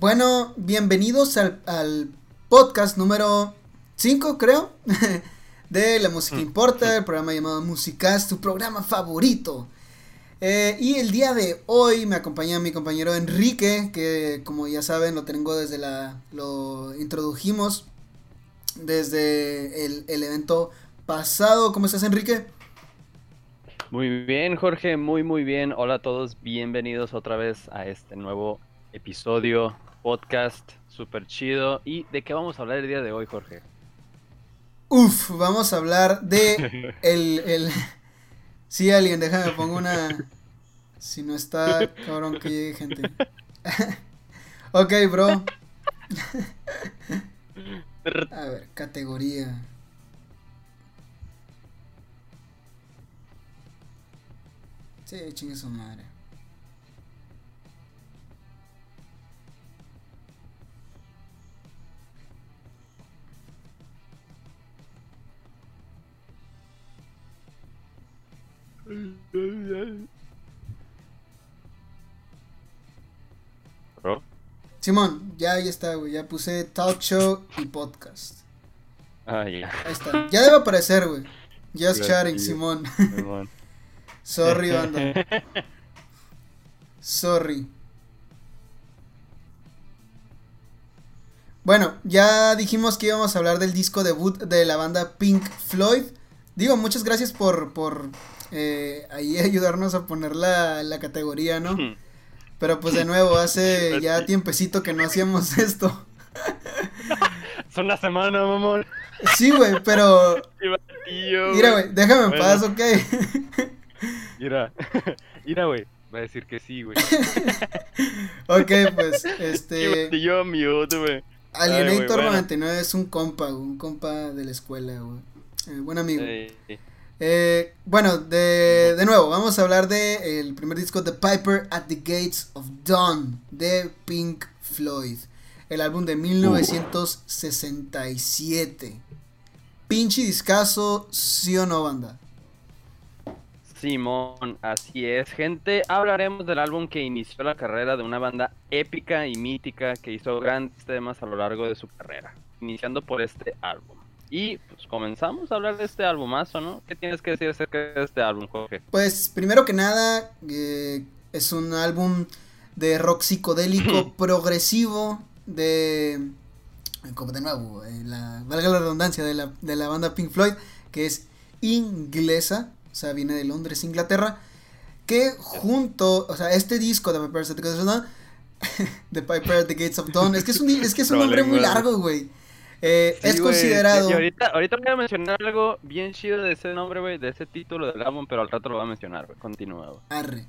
Bueno, bienvenidos al, podcast número 5, creo, de La Música Importa, el programa llamado Musicast, tu programa favorito. Eh, y el día de hoy me acompaña mi compañero Enrique, que como ya saben lo tengo desde la... lo introdujimos desde el, el evento pasado. ¿Cómo estás Enrique? Muy bien Jorge, muy muy bien. Hola a todos, bienvenidos otra vez a este nuevo episodio, podcast, super chido. ¿Y de qué vamos a hablar el día de hoy Jorge? Uf, vamos a hablar de el, el... Sí, alguien, déjame pongo una... Si no está, cabrón, que llegue gente. ok, bro. a ver, categoría. Sí, chingue su madre. Simón, ya ahí está, güey. Ya puse talk show y podcast. Ah, ya. Ahí está. Ya debe aparecer, güey. Just chatting, Simón. Simón. Sorry, banda. Sorry. Bueno, ya dijimos que íbamos a hablar del disco debut de la banda Pink Floyd. Digo, muchas gracias por, por eh, ahí ayudarnos a poner la, la categoría, ¿no? Pero pues de nuevo, hace ya tiempecito que no hacíamos esto. Son una semana, mamón. Sí, güey, pero... Mira, güey, déjame en paz, ¿ok? Mira, mira, güey. Va a decir que sí, güey. ok, pues, este... Yo mute, güey. Alienator 99 es un compa, un compa de la escuela, güey. Eh, buen amigo. Eh, bueno, de, de, nuevo, vamos a hablar de el primer disco de Piper at the Gates of Dawn de Pink Floyd. El álbum de 1967. Pinche discazo, sí o no, banda. Simón, así es, gente. Hablaremos del álbum que inició la carrera de una banda épica y mítica que hizo grandes temas a lo largo de su carrera, iniciando por este álbum. Y pues comenzamos a hablar de este álbumazo, ¿no? ¿Qué tienes que decir acerca de este álbum, Jorge? Pues primero que nada, eh, es un álbum de rock psicodélico progresivo de... Como de nuevo, eh, la, valga la redundancia de la, de la banda Pink Floyd, que es inglesa, o sea, viene de Londres, Inglaterra, que junto, o sea, este disco de Piper at the Gates of Dawn, de Piper at the Gates of Dawn, es que es un, es que es un nombre muy largo, güey. Eh, es considerado. Y ahorita, ahorita voy a mencionar algo bien chido de ese nombre, güey, de ese título del álbum, pero al rato lo voy a mencionar, güey. Continúa, Arre.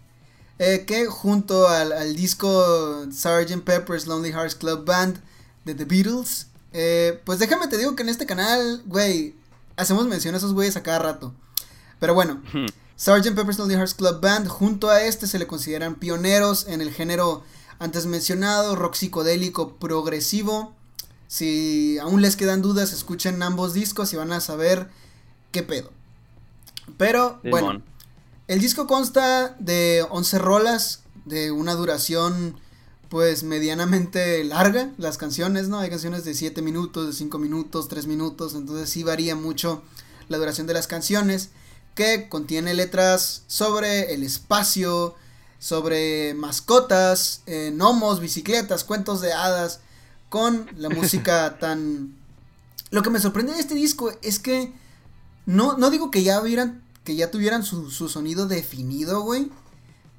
Eh, que junto al, al disco Sgt. Pepper's Lonely Hearts Club Band de The Beatles, eh, pues déjame te digo que en este canal, güey, hacemos mención a esos güeyes a cada rato. Pero bueno, Sgt. Pepper's Lonely Hearts Club Band, junto a este se le consideran pioneros en el género antes mencionado, rock psicodélico progresivo. Si aún les quedan dudas, escuchen ambos discos y van a saber qué pedo. Pero bueno, el disco consta de 11 rolas de una duración pues medianamente larga, las canciones, ¿no? Hay canciones de 7 minutos, de 5 minutos, 3 minutos, entonces sí varía mucho la duración de las canciones, que contiene letras sobre el espacio, sobre mascotas, eh, gnomos, bicicletas, cuentos de hadas, con la música tan... Lo que me sorprende de este disco es que no, no digo que ya hubieran, que ya tuvieran su, sonido definido, güey.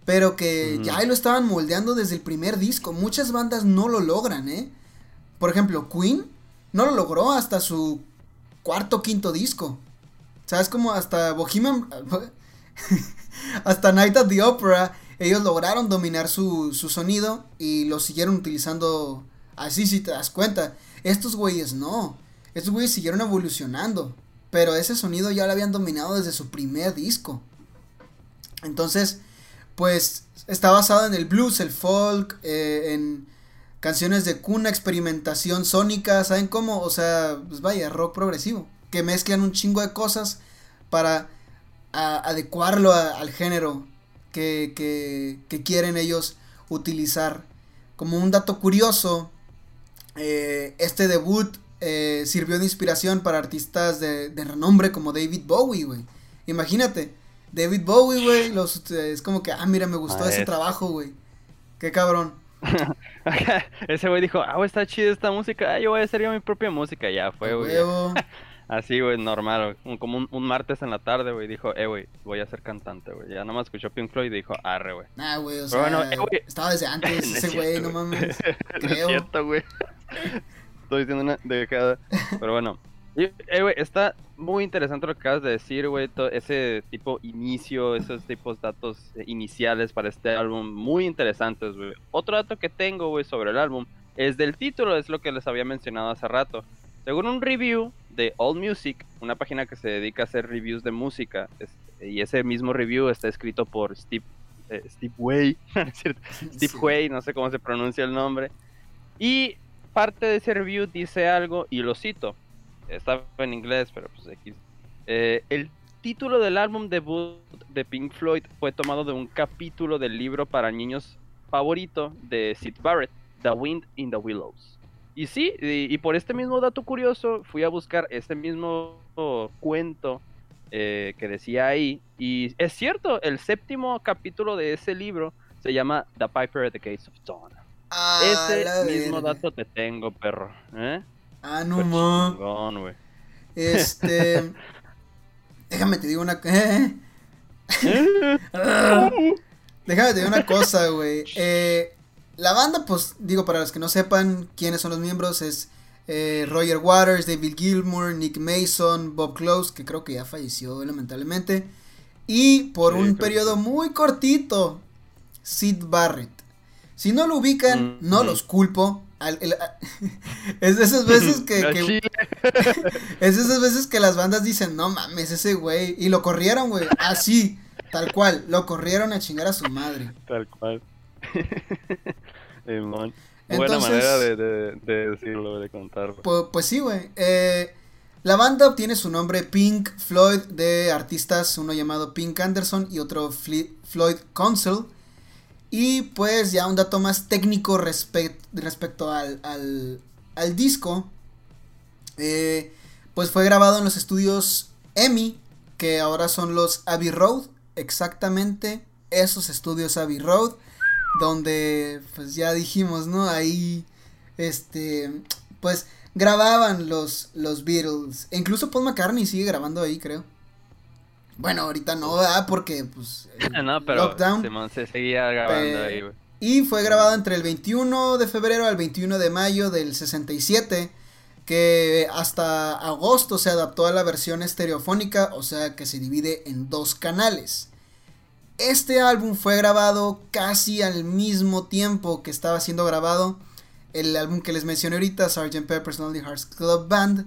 Pero que ya lo estaban moldeando desde el primer disco. Muchas bandas no lo logran, ¿eh? Por ejemplo, Queen no lo logró hasta su cuarto quinto disco. ¿Sabes? Como hasta Bohemian... hasta Night at the Opera, ellos lograron dominar su, su sonido y lo siguieron utilizando Así si te das cuenta. Estos güeyes no. Estos güeyes siguieron evolucionando. Pero ese sonido ya lo habían dominado desde su primer disco. Entonces, pues está basado en el blues, el folk, eh, en canciones de cuna, experimentación sónica, ¿saben cómo? O sea, pues vaya, rock progresivo. Que mezclan un chingo de cosas para adecuarlo al género que, que, que quieren ellos utilizar como un dato curioso, eh, este debut eh, sirvió de inspiración para artistas de, de renombre como David Bowie, güey. Imagínate, David Bowie, güey, los, es como que, ah, mira, me gustó ese trabajo, güey. Qué cabrón. Ese güey dijo, ah, güey, está chida esta música, ah, yo voy a hacer yo mi propia música, ya fue, güey. Así, güey, normal, como un, martes en la tarde, güey, dijo, eh, güey, voy a ser cantante, güey. Ya nomás escuchó Pink Floyd y dijo, arre, güey. Nah, güey, o sea, bueno, eh, estaba desde antes ese güey, no mames. Creo. es cierto, güey. Estoy diciendo una dejada, pero bueno. eh, güey, está muy interesante lo que acabas de decir, güey, ese tipo inicio, esos tipos de datos iniciales para este álbum, muy interesantes, güey. Otro dato que tengo, güey, sobre el álbum es del título, es lo que les había mencionado hace rato. Según un review de All Music, una página que se dedica a hacer reviews de música, y ese mismo review está escrito por Steve, eh, Steve Way, Steve Way, no sé cómo se pronuncia el nombre, y parte de ese review dice algo, y lo cito, estaba en inglés, pero pues aquí. Eh, el título del álbum debut de Pink Floyd fue tomado de un capítulo del libro para niños favorito de Sid Barrett, The Wind in the Willows. Y sí, y, por este mismo dato curioso fui a buscar este mismo cuento eh, que decía ahí. Y es cierto, el séptimo capítulo de ese libro se llama The Piper at the Gates of Dawn. Ah, ese mismo dato te tengo, perro. ¿eh? Ah, no, ma. Este. déjame te digo una. ¿eh? déjame te digo una cosa, güey. Eh, la banda, pues, digo, para los que no sepan quiénes son los miembros, es eh, Roger Waters, David Gilmour, Nick Mason, Bob Close, que creo que ya falleció lamentablemente. Y por un periodo muy cortito, Sid Barrett. Si no lo ubican, mm, no mm. los culpo. es de esas veces que, es de esas veces que las bandas dicen, no mames, ese güey. Y lo corrieron, güey. Así, tal cual. Lo corrieron a chingar a su madre. Tal cual. Buena manera de, decirlo, de contarlo. Pues, pues sí, güey. Eh, la banda obtiene su nombre Pink Floyd de artistas, uno llamado Pink Anderson y otro Floyd Council. Y pues ya un dato más técnico respecto al, al, disco. Eh, pues fue grabado en los estudios EMI, que ahora son los Abbey Road. Exactamente esos estudios Abbey Road. Donde pues ya dijimos, ¿no? Ahí, este, pues grababan los, los Beatles. E incluso Paul McCartney sigue grabando ahí, creo. Bueno, ahorita no, ¿verdad? Porque, pues, no, pero lockdown. se seguía grabando ahí, güey. Y fue grabado entre el 21 de febrero al 21 de mayo del 67, que hasta agosto se adaptó a la versión estereofónica, o sea que se divide en dos canales. Este álbum fue grabado casi al mismo tiempo que estaba siendo grabado el álbum que les mencioné ahorita, Sgt. Pepper's Lonely Hearts Club Band,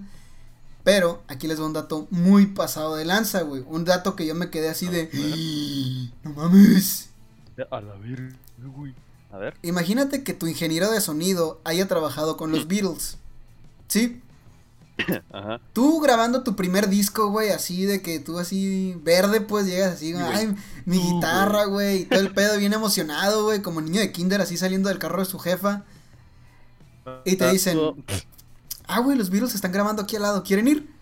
pero aquí les doy un dato muy pasado de lanza, güey. Un dato que yo me quedé así de. ¡No mames! A la verga, güey. A ver. Imagínate que tu ingeniero de sonido haya trabajado con los Beatles. ¿Sí? Ajá. Tú grabando tu primer disco, güey, así de que tú así verde, pues llegas así, ay, mi guitarra, güey, y todo el pedo bien emocionado, güey, como niño de kinder así saliendo del carro de su jefa. Y te dicen, ah, güey, los Beatles están grabando aquí al lado, ¿quieren ir?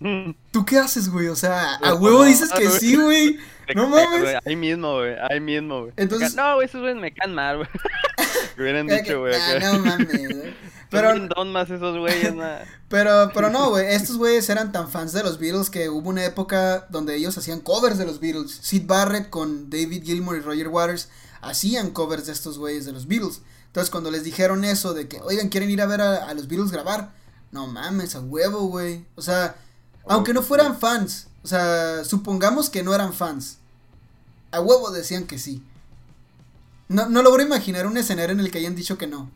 Mm. ¿Tú qué haces, güey? O sea, a huevo dices que sí, güey. No mames. Ahí mismo, güey. Ahí mismo, güey. Entonces. No, güey, esos güeyes me caen mal, güey. Hubieran dicho, güey. no mames, güey. Pero. Don más esos güeyes, nada. Pero, pero no, güey. Estos güeyes eran tan fans de los Beatles que hubo una época donde ellos hacían covers de los Beatles. Sid Barrett con David Gilmour y Roger Waters hacían covers de estos güeyes de los Beatles. Entonces cuando les dijeron eso de que, oigan, quieren ir a ver a, los Beatles grabar, no mames, a huevo, güey. O sea, aunque no fueran fans, o sea, supongamos que no eran fans, a huevo decían que sí. No, no logro imaginar un escenario en el que hayan dicho que no.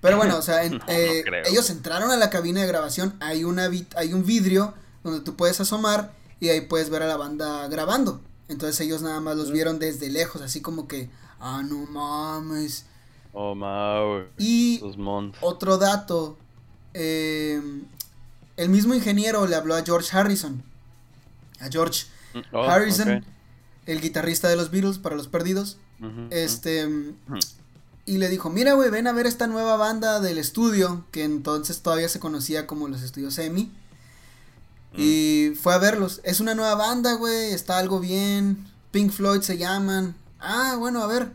Pero bueno, o sea, eh, ellos entraron a la cabina de grabación, hay, una hay un vidrio donde tú puedes asomar y ahí puedes ver a la banda grabando. Entonces ellos nada más los vieron desde lejos, así como que, ah, no mames. Oh. Y otro dato. Eh, el mismo ingeniero le habló a George Harrison. A George mm, oh, Harrison, el guitarrista de los Beatles para los perdidos. este. y le dijo, mira, güey, ven a ver esta nueva banda del estudio, que entonces todavía se conocía como los estudios Emi. Mm. Y fue a verlos. Es una nueva banda, güey, está algo bien. Pink Floyd se llaman. Ah, bueno, a ver.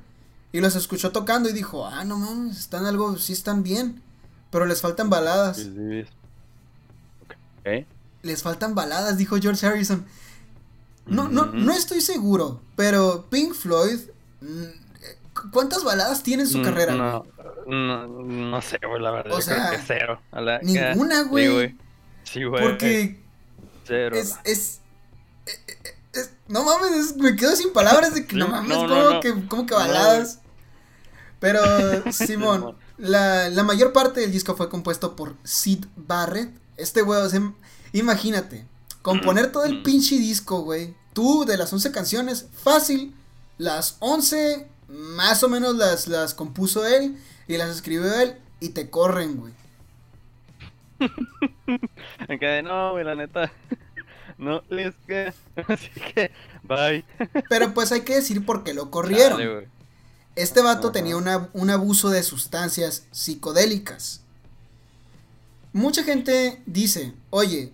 Y los escuchó tocando y dijo, ah, no mames, están algo, sí están bien. Pero les faltan baladas. Sí. Les faltan baladas, dijo George Harrison. No, no, no estoy seguro, pero Pink Floyd, mm, ¿cuántas baladas tiene en su Mm, carrera? No, no, no sé, güey, la verdad. O creo sea, que cero. A la- ninguna, Sí, güey. Sí, güey. Porque Cero. es, es, eh, eh, es- no mames, es- me quedo sin palabras de que no mames, como que, como que baladas. Pero, Simón, la, la mayor parte del disco fue compuesto por Sid Barrett. Este güey, o sea, imagínate, componer todo el Mm. pinche disco, güey. Tú, de las 11 canciones, fácil, las 11, más o menos las, las compuso él y las escribió él y te corren, güey. Quedé, no, güey, la neta. No les que. Así que, bye. Pero pues hay que decir por qué lo corrieron. Dale. Este vato tenía una- un abuso de sustancias psicodélicas. Mucha gente dice, oye,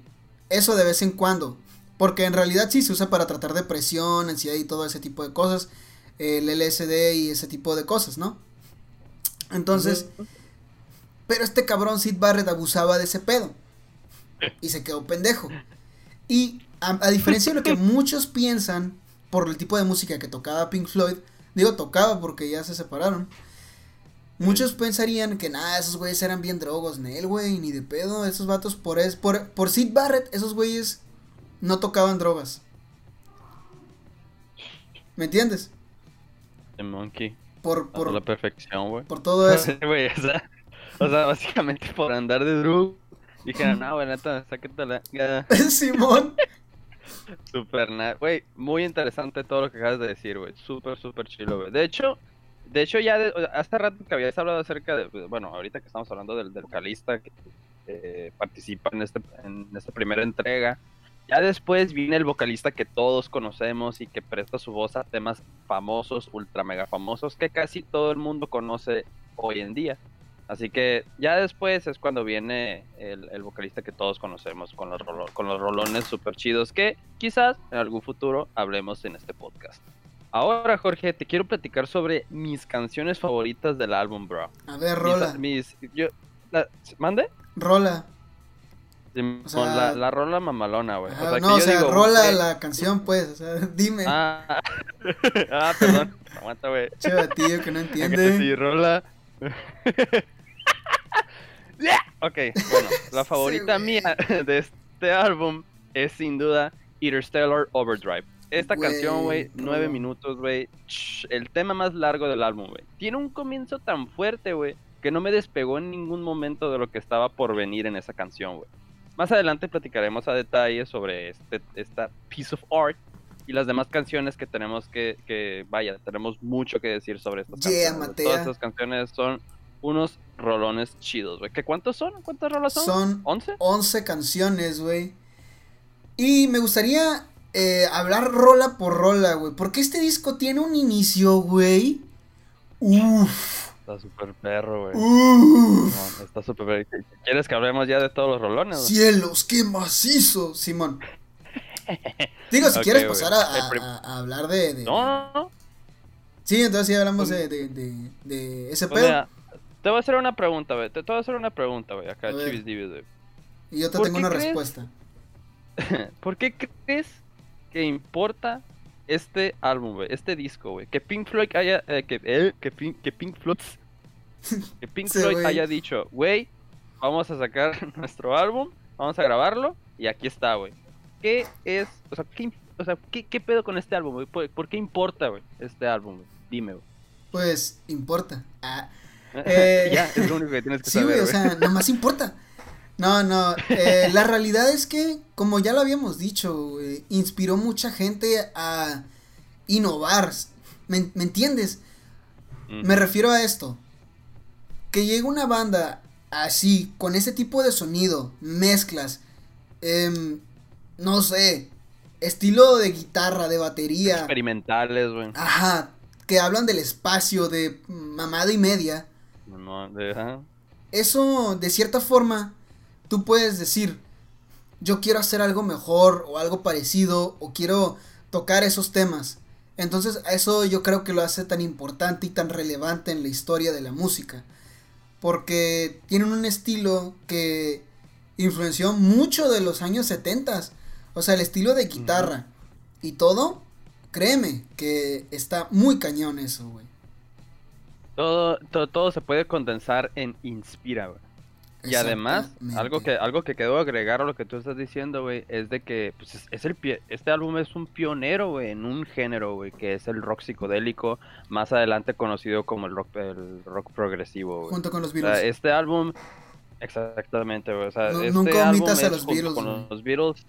eso de vez en cuando, porque en realidad sí se usa para tratar depresión, ansiedad y todo ese tipo de cosas, el LSD y ese tipo de cosas, ¿no? Entonces, pero este cabrón Sid Barrett abusaba de ese pedo y se quedó pendejo. Y a, a diferencia de lo que muchos piensan por el tipo de música que tocaba Pink Floyd, digo tocaba porque ya se separaron. Muchos pensarían que nada, esos güeyes eran bien drogos, Nel, güey, ni de pedo, esos vatos por es por por Sid Barrett, esos güeyes no tocaban drogas. ¿Me entiendes? The Monkey. Por Por la perfección, güey. por todo eso. Güey, o sea, o sea, básicamente por andar de drug. Dijeron, no, güey, neta, sáquetela. Ya, Simón. Super. Güey, muy interesante todo lo que acabas de decir, güey. Súper, súper chilo, güey. De hecho, de hecho, ya de- hace rato que habías hablado acerca de. Bueno, ahorita que estamos hablando del, del vocalista que eh, participa en, este, en esta primera entrega. Ya después viene el vocalista que todos conocemos y que presta su voz a temas famosos, ultra mega famosos, que casi todo el mundo conoce hoy en día. Así que ya después es cuando viene el, el vocalista que todos conocemos con los, rolo- con los rolones super chidos que quizás en algún futuro hablemos en este podcast. Ahora, Jorge, te quiero platicar sobre mis canciones favoritas del álbum, bro. A ver, rola. Mis, yo, la- ¿Mande? Rola. O sea, la, la rola mamalona, güey. No, o sea, digo, rola la canción, pues, o sea, dime. Ah, ah, perdón. Aguanta, güey. Che batillo que no entiende. sí, rola. Ok, bueno, la Sí, favorita güey. mía de este álbum es sin duda Interstellar Overdrive. Esta Güey, canción, güey, nueve minutos, güey. El tema más largo del álbum, güey. Tiene un comienzo tan fuerte, güey, que no me despegó en ningún momento de lo que estaba por venir en esa canción, güey. Más adelante platicaremos a detalle sobre este, esta piece of art y las demás canciones que tenemos que, que vaya, tenemos mucho que decir sobre estas Yeah, canciones. Matea. Todas estas canciones son unos rolones chidos, güey. ¿Qué cuántos son? ¿Cuántas rolas son? Son ¿11? 11 canciones, güey. Y me gustaría eh, hablar rola por rola, güey. Porque este disco tiene un inicio, güey. Uf, Está súper perro, güey. uf. No, está súper perro. ¿Quieres que hablemos ya de todos los rolones? Cielos, qué macizo, Simón. Digo, si quieres pasar a, hablar de, de- No, no, no. Sí, entonces sí hablamos de, de, de, de ese Pues pedo. Te voy a hacer una pregunta, güey. Te, te voy a hacer una pregunta, güey. Acá. Chivis Divis, güey. y yo te ¿por tengo una crees? respuesta. ¿Por qué crees que importa este álbum, güey? Este disco, güey. Que Pink Floyd haya. eh, que, eh, que, Pink, que Pink Floyd. Que Pink Sí, Floyd haya dicho, güey, vamos a sacar nuestro álbum, vamos a grabarlo y aquí está, güey. ¿Qué es. O sea, ¿qué, o sea, ¿qué, qué pedo con este álbum, güey? ¿Por, por qué importa, güey, este álbum, güey? Dime, güey. Pues importa. Ah, Eh, ya, es lo único que tienes que Sí, saber, güey, o sea, nomás importa. No, no, eh, la realidad es que, como ya lo habíamos dicho, inspiró mucha gente a innovar. ¿Me, me entiendes? Mm. Me refiero a esto. Que llegue una banda así, con ese tipo de sonido, mezclas, em, no sé, estilo de guitarra, de batería, Experimentales, güey. ajá, que hablan del espacio, de mamada y media. No, de, ajá. Eso, de cierta forma, tú puedes decir, yo quiero hacer algo mejor o algo parecido o quiero tocar esos temas. Entonces, eso yo creo que lo hace tan importante y tan relevante en la historia de la música. Porque tienen un estilo que influenció mucho de los años 70. O sea, el estilo de guitarra y todo, créeme que está muy cañón eso, güey. Todo, todo, todo se puede condensar en inspira, güey. Y además, algo que, algo que quedó agregar a lo que tú estás diciendo, güey, es de que pues, es, el este álbum es un pionero, güey, en un género, güey, que es el rock psicodélico, más adelante conocido como el rock, el rock progresivo, güey. Junto con los Beatles. este álbum, exactamente, güey. O sea, este nunca omitas a los Beatles. Con los Beatles,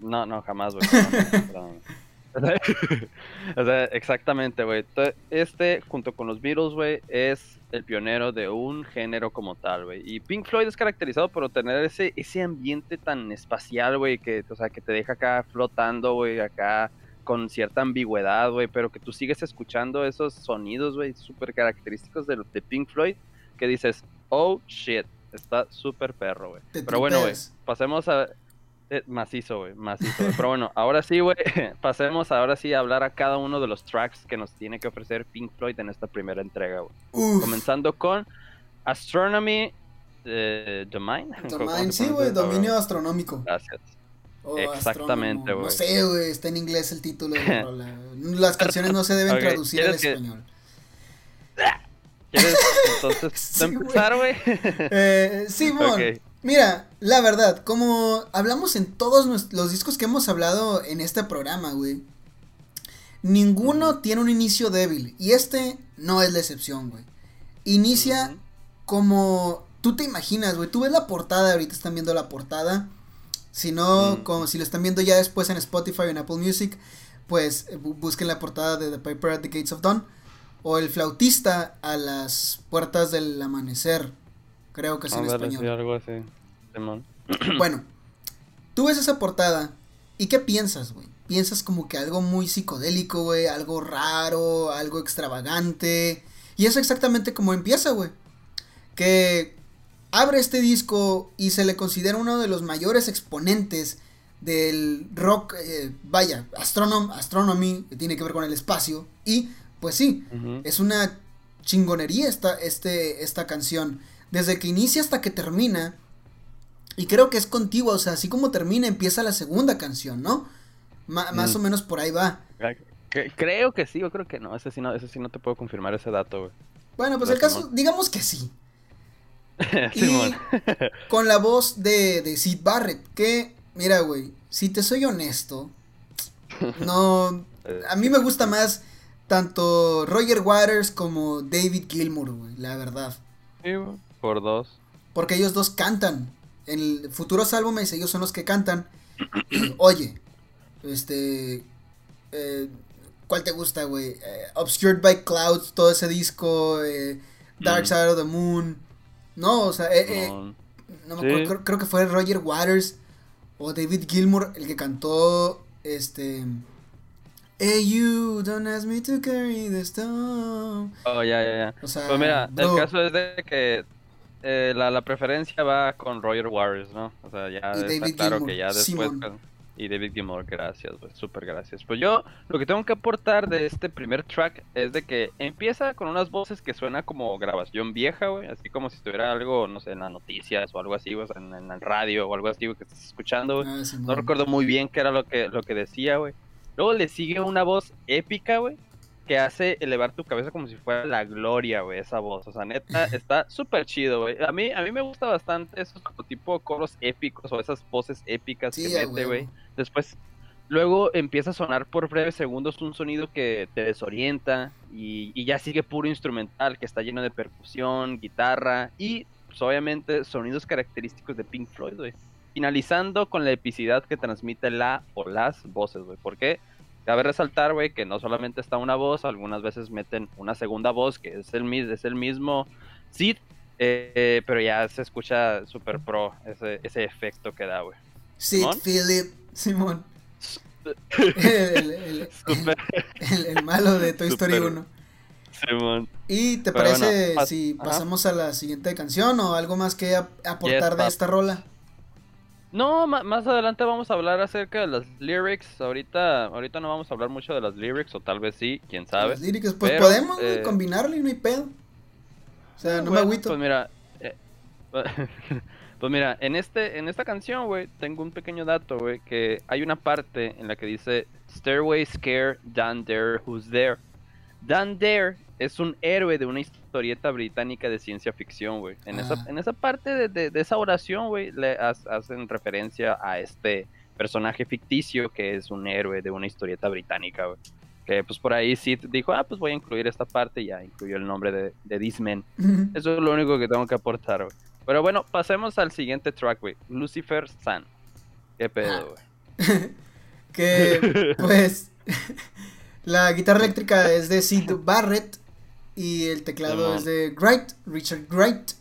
no, no, jamás, güey. o sea, exactamente, güey. Este, junto con los Beatles, güey, es el pionero de un género como tal, güey. Y Pink Floyd es caracterizado por tener ese, ese ambiente tan espacial, güey, que, o sea, que te deja acá flotando, güey, acá con cierta ambigüedad, güey, pero que tú sigues escuchando esos sonidos, güey, súper característicos de, de Pink Floyd, que dices, oh, shit, está súper perro, güey. Pero bueno, güey, pasemos a macizo, güey, macizo. Pero bueno, ahora sí, güey, pasemos ahora sí a hablar a cada uno de los tracks que nos tiene que ofrecer Pink Floyd en esta primera entrega, güey. Comenzando con Astronomy eh, Domain. Domain, sí, güey, dominio astronómico. Gracias. Exactamente, güey. No sé, güey, está en inglés el título Las canciones no se deben traducir al español. ¿Quieres entonces empezar, güey? eh, Simón. Mira, la verdad, como hablamos en todos los discos que hemos hablado en este programa, güey. Ninguno tiene un inicio débil. Y este no es la excepción, güey. Inicia como tú te imaginas, güey. Tú ves la portada, ahorita están viendo la portada. Si no, como si lo están viendo ya después en Spotify o en Apple Music, pues eh, busquen la portada de The Piper at the Gates of Dawn. O el flautista a las puertas del amanecer. Creo que es en español. algo así. Bueno, tú ves esa portada y ¿qué piensas, güey? Piensas como que algo muy psicodélico, güey, algo raro, algo extravagante. Y es exactamente como empieza, güey. Que abre este disco y se le considera uno de los mayores exponentes del rock, eh, vaya, astronom astronomy, que tiene que ver con el espacio. Y, pues sí, es una chingonería esta, este, esta canción. Desde que inicia hasta que termina, y creo que es contigua, o sea, así como termina, empieza la segunda canción, ¿no? más mm. o menos por ahí va. Creo que sí, yo creo que no. Ese sí no, ese sí no te puedo confirmar ese dato, güey. Bueno, pues el caso, digamos que sí. y con la voz de, de Sid Barrett, que, mira, güey, si te soy honesto, no. A mí me gusta más tanto Roger Waters como David Gilmour, güey, la verdad. Sí, por dos. Porque ellos dos cantan en futuros álbumes ellos son los que cantan. Oye, este, eh, ¿cuál te gusta, güey? Eh, Obscured by Clouds, todo ese disco, eh, Dark mm. Side of the Moon. No, o sea, no. me acuerdo, creo, que fue Roger Waters o David Gilmour el que cantó, este... Hey you, don't ask me to carry the stone. Oh, ya, ya, ya. O sea, pues mira, el caso es de que eh, la, la, preferencia va con Roger Waters, ¿no? O sea, ya está claro que ya después... Y David Gilmour, gracias, pues, súper gracias. Pues yo lo que tengo que aportar de este primer track es de que empieza con unas voces que suena como grabación vieja, güey, así como si estuviera algo, no sé, en las noticias o algo así, güey, en, en el radio o algo así, güey, que estás escuchando, güey. Ah, no recuerdo muy bien qué era lo que, lo que decía, güey. Luego le sigue una voz épica, güey, que hace elevar tu cabeza como si fuera la gloria, güey, esa voz. O sea, neta, está súper chido, güey. A mí, a mí me gusta bastante esos tipo coros épicos o esas voces épicas que mete, güey. Después, luego empieza a sonar por breves segundos un sonido que te desorienta y, y ya sigue puro instrumental, que está lleno de percusión, guitarra y, pues, obviamente, sonidos característicos de Pink Floyd, güey. Finalizando con la epicidad que transmite la o las voces, güey. ¿Por qué? Cabe resaltar, güey, que no solamente está una voz, algunas veces meten una segunda voz, que es el, es el mismo Sid, eh, pero ya se escucha super pro ese, ese efecto que da, güey. Sid Philip, Simón. el, el, el, malo de Toy Story 1. Simón. ¿Y te Pero parece bueno, si ajá. pasamos a la siguiente canción o algo más que ap- aportar de esta rola? No, más adelante vamos a hablar acerca de las lyrics. Ahorita, ahorita no vamos a hablar mucho de las lyrics, o tal vez sí, quién sabe. Las líricas, pues Pero, podemos eh, combinarlo y no hay pedo. O sea, no me agüito. Pues mira, eh, pues mira, en este, en esta canción, güey, tengo un pequeño dato, güey, que hay una parte en la que dice Stairway Scare Dan Dare Who's There. Dan Dare es un héroe de una historieta británica de ciencia ficción, güey. En, esa, Ah. en esa parte de, de- de esa oración, güey, le ha- hacen referencia a este personaje ficticio que es un héroe de una historieta británica, güey. Que pues por ahí sí dijo, ah, pues voy a incluir esta parte y ya incluyó el nombre de, de This Man. Eso es lo único que tengo que aportar, güey. Pero bueno, pasemos al siguiente track, güey. Lucifer Sun. ¿Qué pedo, güey? que pues la guitarra eléctrica es de Sid Barrett y el teclado es de Wright, Richard Wright.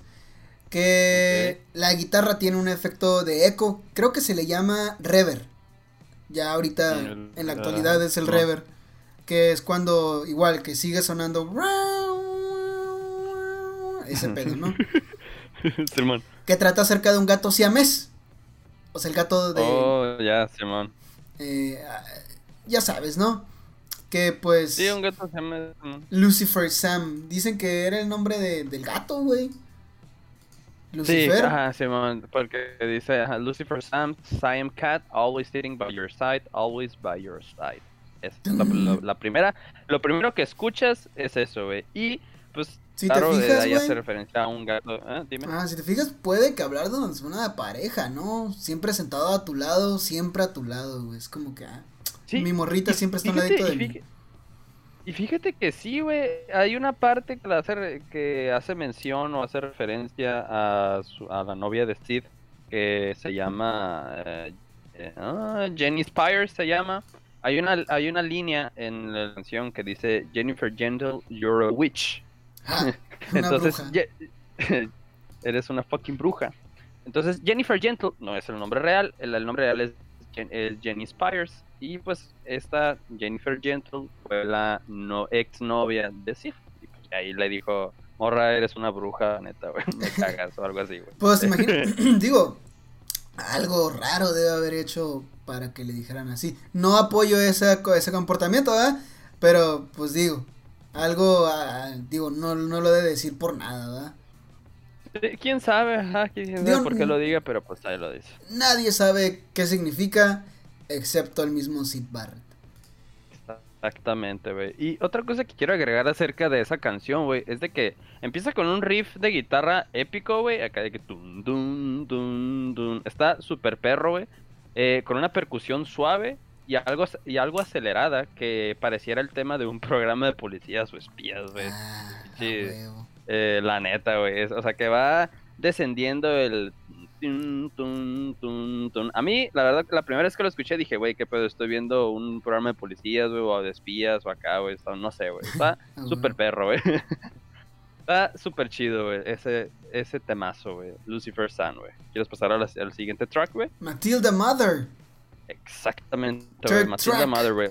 Que la guitarra tiene un efecto de eco, creo que se le llama reverb. Ya ahorita El- en la actualidad es el Simón. reverb, que es cuando igual que sigue sonando ese pedo, ¿no? Simón. que trata acerca de un gato siamés. O sea, el gato de Oh, ya, Simón. eh, ya sabes, ¿no? Que pues Sí, un gato se llama. Simón. Lucifer Sam, dicen que era el nombre de- del gato, güey. Sí, Lucifer. ajá, Simón. Porque dice ajá, Lucifer Sam, Siam Cat, always sitting by your side, always by your side. Es la, la- la primera. Lo primero que escuchas es eso, güey. Y pues, Si te claro, de fijas, hace referencia a un gato. ¿eh? Dime. Ah, si te fijas, puede que hablar de una pareja, ¿no? Siempre sentado a tu lado, siempre a tu lado, güey. Es como que, ah, Sí, mi morrita siempre está fíjate- ladito de y mí. fíjate- Y fíjate que sí, güey. Hay una parte que, la hace, que hace mención o hace referencia a, su- a la novia de Sid, que se llama eh, eh, ah, Jenny Spires, se llama. Hay una, hay una línea en la canción que dice Jennifer Gentle, you're a witch. Ah, Entonces, eres una fucking bruja. Entonces, Jennifer Gentle no es el nombre real, el, el nombre real es, Jen- es Jenny Spires. Y pues, esta Jennifer Gentle fue la no, ex novia de Sid. Y pues, ahí le dijo, morra, eres una bruja, neta, güey, me cagas o algo así, güey. Pues imagina, digo, algo raro debe haber hecho para que le dijeran así. No apoyo ese, ese comportamiento, ¿verdad? Pero, pues digo, algo, ah, digo, no, no lo debe decir por nada, ¿verdad? Eh, ¿Quién sabe? Ajá, ¿Quién sabe por qué lo diga? Pero pues ahí lo dice. Nadie sabe qué significa, excepto el mismo Sid Barrett. Exactamente, güey. Y otra cosa que quiero agregar acerca de esa canción, güey, es de que empieza con un riff de guitarra épico, güey, acá de que tun, dun, dun, dun. Está súper perro, güey, eh, con una percusión suave y algo, y algo acelerada que pareciera el tema de un programa de policías o espías, güey. Ah, Sí. Eh, la neta, güey. O sea, que va descendiendo el... tun, tun, tun. A mí, la verdad, la primera vez que lo escuché dije, güey, qué pedo, estoy viendo un programa de policías, güey, o de espías, o acá, güey, no sé, güey. Está súper perro, güey. Está súper chido, güey, ese, ese temazo, güey. Lucifer Sun, güey. ¿Quieres pasar al siguiente track, güey? Matilda Mother. Exactamente, güey. Matilda track. Mother, güey.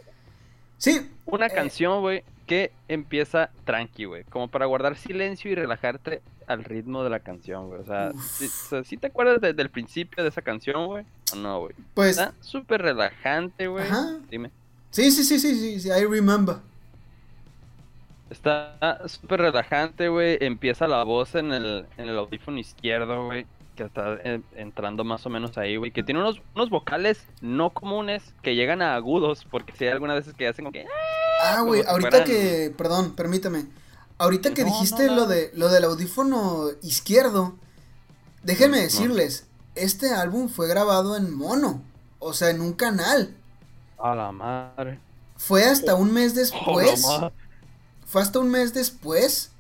Sí, Una Eh. canción, güey, que empieza tranqui, güey. Como para guardar silencio y relajarte al ritmo de la canción, güey. O sea, si, o sea, ¿sí te acuerdas de- del principio de esa canción, güey? ¿O no, güey? pues, Está súper relajante, güey. Ajá. Dime. sí, sí, sí, sí, sí, sí, I remember. Está súper relajante, güey. Empieza la voz en el, en el audífono izquierdo, güey. Que está eh, entrando más o menos ahí, güey. Que tiene unos, unos vocales no comunes que llegan a agudos. Porque si hay algunas veces que hacen como que. Ah, güey, ahorita que, perdón, permítame. Ahorita que No, dijiste no, no. lo de lo del audífono izquierdo, déjenme decirles, este álbum fue grabado en mono, o sea, en un canal. A la madre. Fue hasta un mes después, fue hasta un mes después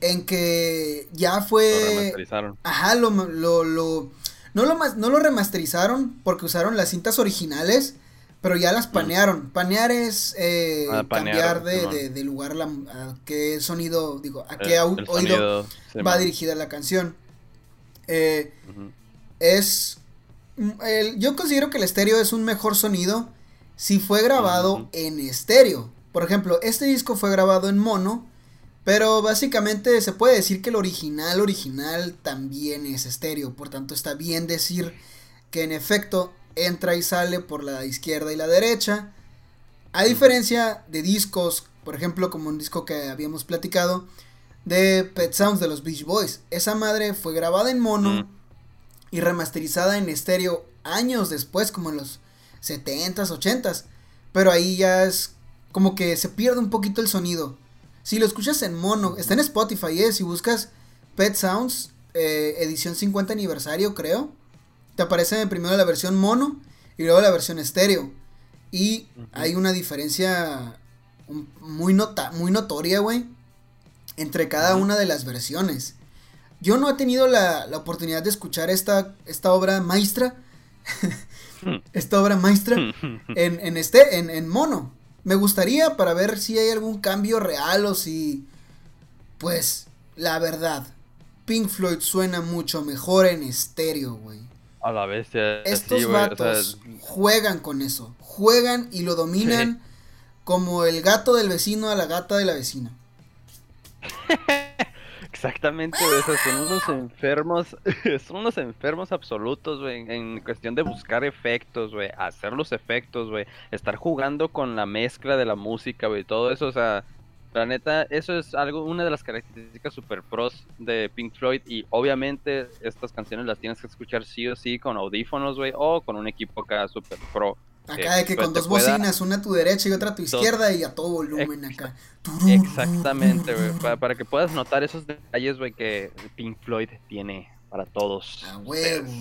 en que ya Lo fue remasterizaron. Ajá, lo, lo, lo, no lo, no lo remasterizaron porque usaron las cintas originales, pero ya las panearon. Panear es eh, Mm. Ah, panear, cambiar de, de- de lugar la, a qué sonido, digo, a qué au- el oído sonido, va dirigida la canción. Eh, es, mm, el- yo considero que el estéreo es un mejor sonido si fue grabado en estéreo. Por ejemplo, este disco fue grabado en mono, Pero básicamente se puede decir que el original original también es estéreo, por tanto está bien decir que en efecto entra y sale por la izquierda y la derecha. A diferencia de discos, por ejemplo, como un disco que habíamos platicado, de Pet Sounds de los Beach Boys. Esa madre fue grabada en mono y remasterizada en estéreo años después, como en los 70s, 80s. Pero ahí ya es como que se pierde un poquito el sonido. Si lo escuchas en mono, está en Spotify, ¿eh? Si buscas Pet Sounds, eh, edición 50 aniversario, creo. Te aparece primero la versión mono y luego la versión estéreo. Y hay una diferencia muy, nota muy notoria, güey, entre cada una de las versiones. Yo no he tenido la, la oportunidad de escuchar esta, esta obra maestra. esta obra maestra en, en, este, en, en mono. Me gustaría para ver si hay algún cambio real o si, pues, la verdad, Pink Floyd suena mucho mejor en estéreo, güey. A la bestia. Estos vatos juegan con eso. Juegan y lo dominan como el gato del vecino a la gata de la vecina. Exactamente, güey. son unos enfermos, son unos enfermos absolutos, güey, en cuestión de buscar efectos, güey, hacer los efectos, güey, estar jugando con la mezcla de la música, güey, todo eso, o sea, la neta, eso es algo, una de las características super pros de Pink Floyd y obviamente estas canciones las tienes que escuchar sí o sí con audífonos, güey, o con un equipo acá super pro. Acá de que pues, con dos bocinas, una a tu derecha y otra a tu izquierda y a todo volumen acá. Exactamente, güey, para, que puedas notar esos detalles, güey, que Pink Floyd tiene para todos. A huevo.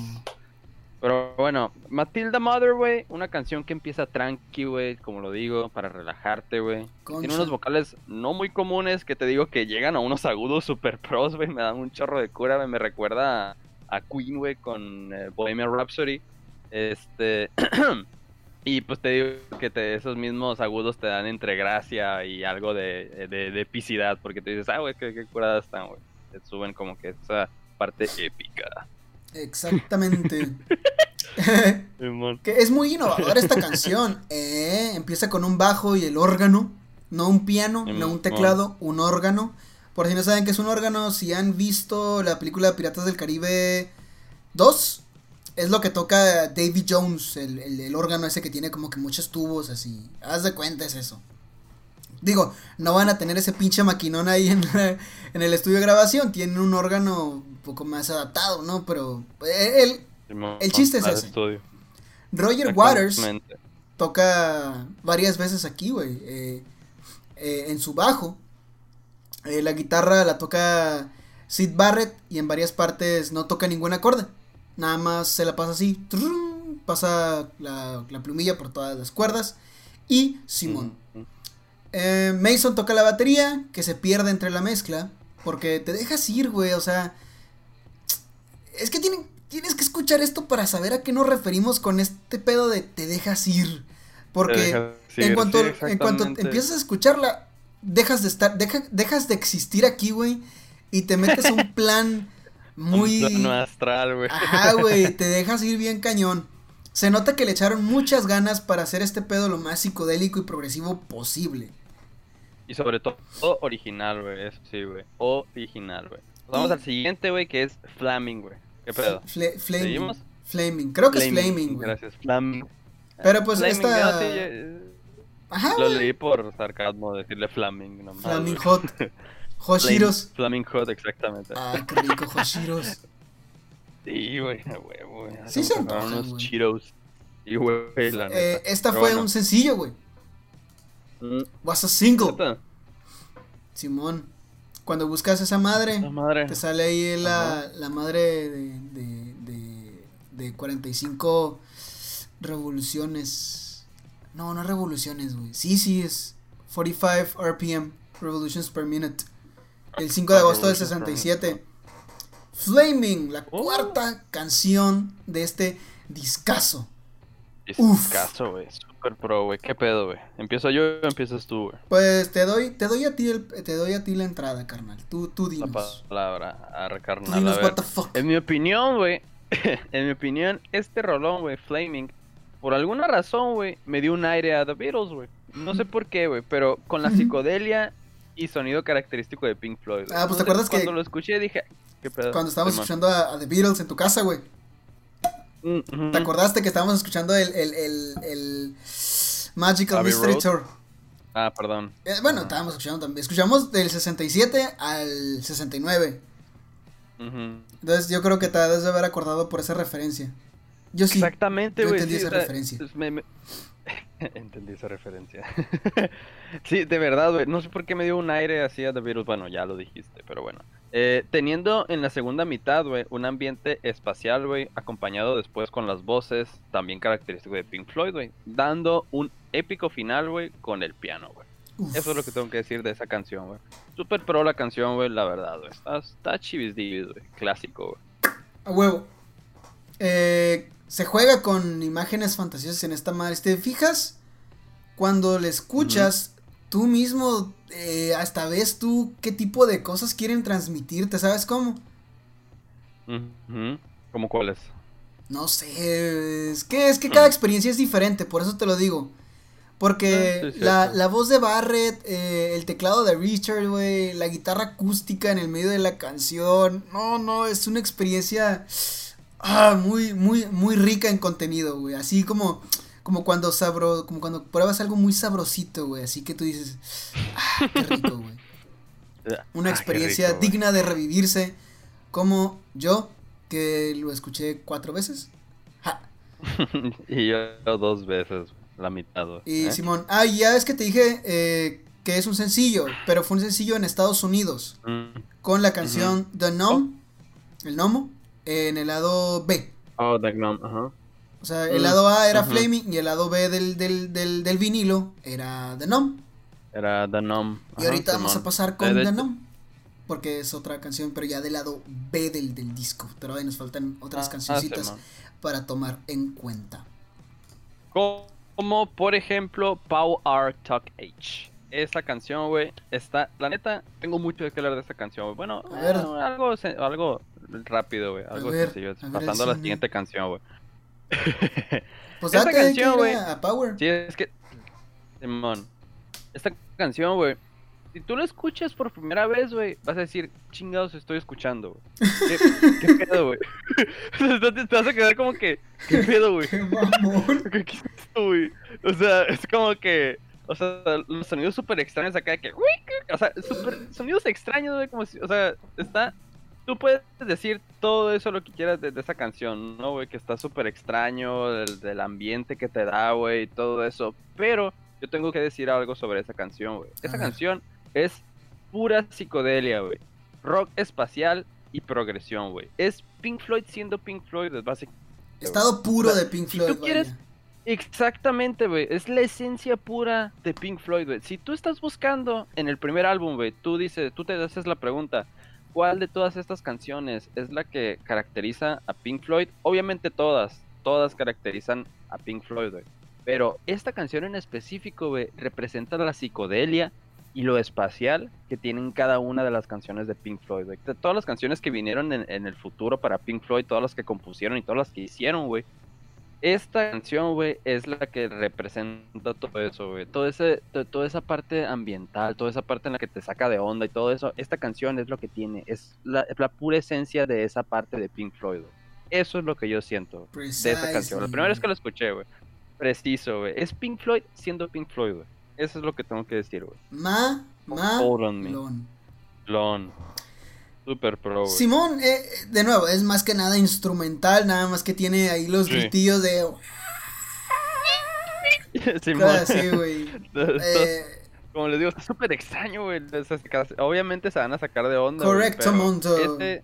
Pero bueno, Matilda Mother, güey, una canción que empieza tranqui, güey, como lo digo, para relajarte, güey. Tiene unos vocales no muy comunes que te digo que llegan a unos agudos super pros, güey, me dan un chorro de cura, güey, me recuerda a, Queen, güey, con eh, Bohemian Rhapsody. Este... y pues te digo que te, esos mismos agudos te dan entre gracia y algo de, de, de epicidad, porque te dices, ah, güey, qué, qué curadas están, güey. Te suben como que esa parte épica. Exactamente. que es muy innovadora esta canción. Eh, empieza con un bajo y el órgano. No un piano, no un teclado, un órgano. Por si no saben qué es un órgano, si han visto la película Piratas del Caribe 2, es lo que toca Davy Jones, el, el, órgano ese que tiene como que muchos tubos así. Haz de cuenta, es eso. Digo, no van a tener ese pinche maquinón ahí en, en el estudio de grabación. Tienen un órgano un poco más adaptado, ¿no? Pero eh, el, el chiste es ese. Roger Waters toca varias veces aquí, güey. Eh, eh, en su bajo. la guitarra la toca Sid Barrett y en varias partes no toca ningún acorde. Nada más se la pasa así. Pasa la, la plumilla por todas las cuerdas. Y Simón. Eh, Mason toca la batería, que se pierde entre la mezcla, porque te dejas ir, güey, o sea... Es que tienen, tienes que escuchar esto para saber a qué nos referimos con este pedo de te dejas ir. Porque en cuanto, en cuanto empiezas a escucharla, dejas de estar, dejas de existir aquí, güey, y te metes a un plan muy... Un astral, güey. Ajá, güey, te dejas ir bien cañón. Se nota que le echaron muchas ganas para hacer este pedo lo más psicodélico y progresivo posible. Y sobre todo original, güey. Eso sí, güey. Original, güey. Vamos al siguiente, güey, que es Flaming, güey. ¿Qué pedo? flaming. Flaming. Creo que es Flaming, güey. Gracias, Flaming. Pero pues esta... Ajá, Lo leí por sarcasmo decirle Flaming nomás. Flaming Hot. Hoshiros. Flaming Hot, exactamente. Ah, qué rico, Hoshiros. sí, güey, güey, güey. Sí se antojan, unos Cheetos. Y, güey, la eh, Esta fue un sencillo, güey. Was a single. Simón. Cuando buscas esa madre, te sale ahí la, la madre de, de, de, de 45 revoluciones. No, no revoluciones, güey. Sí, sí, es 45 RPM, revolutions per minute. El 5 de agosto del 67. Flaming, la oh. cuarta canción de este discazo. Discazo, güey. Super pro, güey. ¿Qué pedo, güey? ¿Empiezo yo o empiezas tú, güey? Pues te doy, te doy a ti el, te doy a ti la entrada, carnal. Tú, tú dinos. La palabra, a carnal. Dinos, what the fuck. En mi opinión, güey. en mi opinión, este rolón, güey, Flaming, por alguna razón, güey, me dio un aire a The Beatles, güey. No sé por qué, güey, pero con la psicodelia y sonido característico de Pink Floyd. Ah, pues te acuerdas que. Cuando lo escuché dije. ¿qué pedo? Cuando estábamos escuchando a, The Beatles en tu casa, güey. ¿Te acordaste que estábamos escuchando el, el, el, el Magical Mystery Tour? Ah, perdón. Eh, bueno, estábamos escuchando también. Escuchamos del 67 al 69. Entonces yo creo que te debes de haber acordado por esa referencia. Yo sí. Exactamente, güey. entendí esa referencia. entendí esa referencia. sí, de verdad, güey. No sé por qué me dio un aire así a The Beatles. Bueno, ya lo dijiste, pero bueno. Eh, teniendo en la segunda mitad, güey, un ambiente espacial, güey, acompañado después con las voces, también característico de Pink Floyd, güey, dando un épico final, güey, con el piano, güey. Eso es lo que tengo que decir de esa canción, güey. Super pro la canción, güey, la verdad, güey. Está, está güey. Clásico, güey. A huevo. Eh, se juega con imágenes fantasiosas en esta madre. ¿Te fijas? Cuando le escuchas, tú mismo eh, hasta ves tú qué tipo de cosas quieren transmitirte, ¿sabes cómo? ¿Cómo cuáles? No sé, es que, es que cada experiencia es diferente, por eso te lo digo. Porque ah, la, voz de Barrett, eh, el teclado de Richard, güey, la guitarra acústica en el medio de la canción, no, no, es una experiencia ah, muy, muy, muy rica en contenido, güey. Así como, como cuando sabro, como cuando pruebas algo muy sabrosito, güey. Así que tú dices, ah, qué rico, güey. Una ah, experiencia digna de revivirse, como yo, que lo escuché cuatro veces. y yo dos veces, la mitad. Y ¿eh? Simón, ah, ya es que te dije eh, que es un sencillo, pero fue un sencillo en Estados Unidos, mm. con la canción The Gnome, el gnomo, en el lado B. Oh, The Gnome, ajá. O sea, el lado A era Flaming y el lado B del, del, del, del vinilo era The Gnome. Era The Gnome. y ahorita vamos a pasar con The Gnome. Porque es otra canción, pero ya del lado B del, del disco. Pero ahí nos faltan otras ah, cancioncitas para tomar en cuenta. Como por ejemplo Power Talk H. Esa canción, güey, está. La neta, tengo mucho que hablar de esta canción, Bueno, algo, algo rápido, güey. Algo sencillo. Pasando a la siguiente canción, güey. Pues esta canción, güey. A Power. Sí, es que. Simón. Esta canción, güey. Si tú la escuchas por primera vez, güey, vas a decir, chingados estoy escuchando, güey. ¿Qué, pedo, güey? te, vas a quedar como que, ¿qué pedo, güey? ¿Qué mamón? ¿Qué, es esto, güey? O sea, es como que, o sea, los sonidos súper extraños acá, que, o sea, super, sonidos extraños, güey, como si, o sea, está tú puedes decir todo eso lo que quieras de, esa canción, ¿no, güey? Que está súper extraño, del, ambiente que te da, güey, y todo eso. Pero yo tengo que decir algo sobre esa canción, güey. Esa canción es pura psicodelia, güey. Rock espacial y progresión, güey. Es Pink Floyd siendo Pink Floyd, es básicamente. Estado puro de Pink Floyd. Si tú quieres. Exactamente, güey. Es la esencia pura de Pink Floyd, güey. Si tú estás buscando en el primer álbum, güey, tú dices, tú te haces la pregunta, ¿Cuál de todas estas canciones es la que caracteriza a Pink Floyd? Obviamente todas, todas caracterizan a Pink Floyd, güey. Pero esta canción en específico, güey, representa la psicodelia y lo espacial que tienen cada una de las canciones de Pink Floyd, güey. Todas las canciones que vinieron en, en, el futuro para Pink Floyd, todas las que compusieron y todas las que hicieron, güey, esta canción, güey, es la que representa todo eso, güey. Todo ese, toda esa parte ambiental, toda esa parte en la que te saca de onda y todo eso. Esta canción es lo que tiene. Es la, pura esencia de esa parte de Pink Floyd, Eso es lo que yo siento de esa canción. La primera vez que la escuché, güey. Preciso, güey. Es Pink Floyd siendo Pink Floyd, güey. Eso es lo que tengo que decir, güey. Ma, ma, lon. Lon. Super pro. Simón, eh, de nuevo, es más que nada instrumental, nada más que tiene ahí los gritillos de. Simón. Sí, güey. Eh, como les digo, está súper extraño, güey. Obviamente se van a sacar de onda. Correcto, Monto. Este,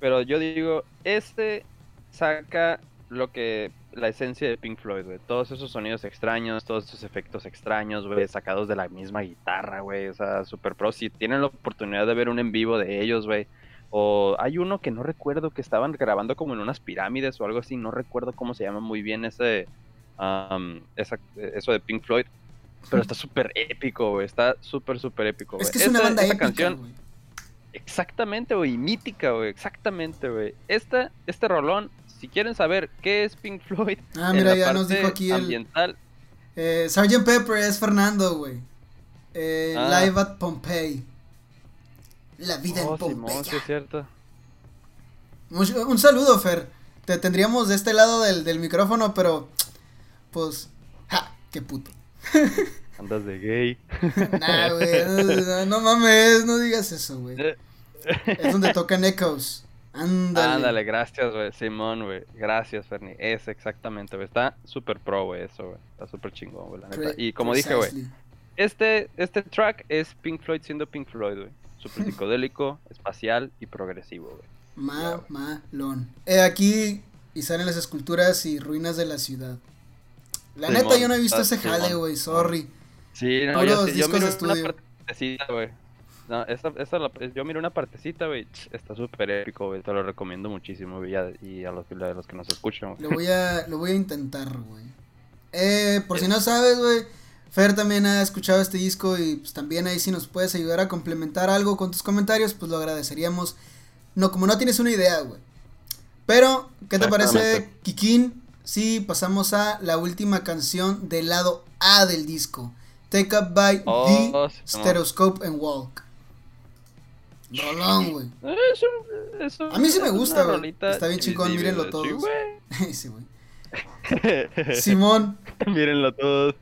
pero yo digo, este saca lo que la esencia de Pink Floyd, güey. Todos esos sonidos extraños, todos esos efectos extraños, güey, sacados de la misma guitarra, güey. O sea, super pro. Si tienen la oportunidad de ver un en vivo de ellos, güey. O hay uno que no recuerdo que estaban grabando como en unas pirámides o algo así. No recuerdo cómo se llama muy bien ese. eso de Pink Floyd. Pero está súper épico, güey. Está súper, súper épico, güey. Es que es una banda épica, canción. Exactamente, güey. Mítica, güey. Exactamente, güey. Esta, este rolón si quieren saber qué es Pink Floyd, ah, mira, ya nos dijo aquí ambiental. El, eh, Sgt. Pepper es Fernando, güey. Eh, Ah. Live at Pompeii. La vida Oh, en Simón, Pompeya. sí es cierto. Mucho- Un saludo, Fer. Te tendríamos de este lado del, del micrófono, pero. Pues. ¡Ja! ¡Qué puto! Andas de gay. Nah, güey. No, no mames, no digas eso, güey. Es donde tocan Echoes. Ándale. Ándale, gracias, güey. Simón, güey. Gracias, Ferni. Es exactamente, güey. Está súper pro, güey, eso, güey. Está súper chingón, güey, la neta. Y como dije, güey, este, este track es Pink Floyd siendo Pink Floyd, güey. Súper psicodélico, espacial y progresivo, güey. Ma, malón. Eh, aquí y salen las esculturas y ruinas de la ciudad. La Simón, neta, yo no he visto ese jale, güey. Sorry. Sí, no, Puros yo, sí- yo discos miro de estudio. una partecita, güey. No, esta, esta la- yo miro una partecita, güey. Está súper épico, güey. Te lo recomiendo muchísimo, güey. Y a los, que- a los que nos escuchan, güey. Lo voy a, lo voy a intentar, güey. Eh, por si no sabes, güey. Fer también ha escuchado este disco y pues también ahí si nos puedes ayudar a complementar algo con tus comentarios, pues lo agradeceríamos. No, como no tienes una idea, güey. Pero, ¿qué te parece. Kikín? Si pasamos a la última canción del lado A del disco. Take Up by Oh, The Stereoscope and Walk. Rolón, güey. A mí sí me gusta, güey. Está bien chingón, mírenlo Sí, todos. güey. Sí, güey. Simón. Mírenlo todos.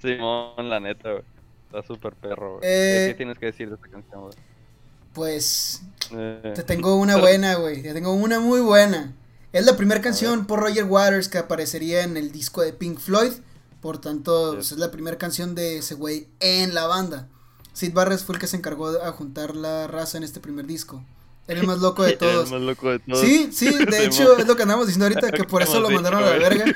Simón, la neta, güey. Está súper perro, güey. Eh, ¿Qué tienes que decir de esta canción, güey? Pues Eh, Te tengo una buena, güey. Te tengo una muy buena. Es la primera canción por Roger Waters que aparecería en el disco de Pink Floyd. Por tanto, pues, es la primera canción de ese güey en la banda. Sid Barrett fue el que se encargó de a juntar la raza en este primer disco. Era el más loco de el todos. más loco de todos. Sí, sí, de hecho es lo que andamos diciendo ahorita, que por eso lo dicho, mandaron a la verga.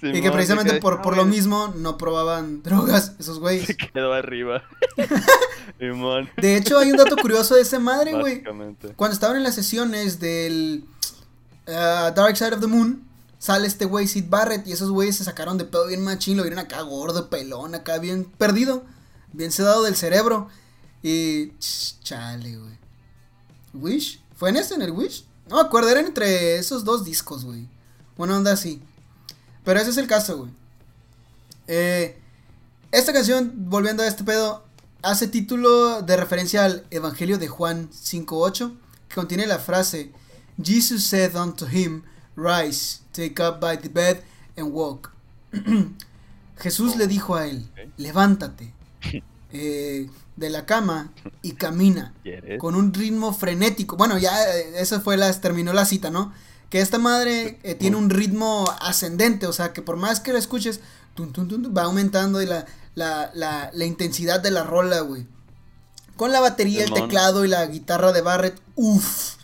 Y que precisamente por, por ah, lo güey, mismo no probaban drogas esos güeyes. Se quedó arriba. De hecho, hay un dato curioso de esa madre, güey. Cuando estaban en las sesiones del ah, Dark Side of the Moon, sale este güey Sid Barrett y esos güeyes se sacaron de pedo bien machín, lo vieron acá gordo, pelón, acá bien perdido, bien sedado del cerebro. Y ch, chale, güey. ¿Wish? ¿Fue en este, en el Wish? No me acuerdo, eran entre esos dos discos, güey. Una onda así. Pero ese es el caso, güey. Eh, esta canción, volviendo a este pedo, hace título de referencia al Evangelio de Juan 5.8, que contiene la frase, Jesus said unto him, Rise, take up by the bed and walk. Jesús le dijo a él, levántate eh, de la cama y camina con un ritmo frenético. Bueno, ya eh, esa fue la terminó la cita, ¿no? Que esta madre eh, tiene un ritmo ascendente, o sea, que por más que la escuches, tun, tun, tun, tun, va aumentando y la, la, la, la intensidad de la rola, güey. Con la batería, el teclado y la guitarra de Barrett, uff.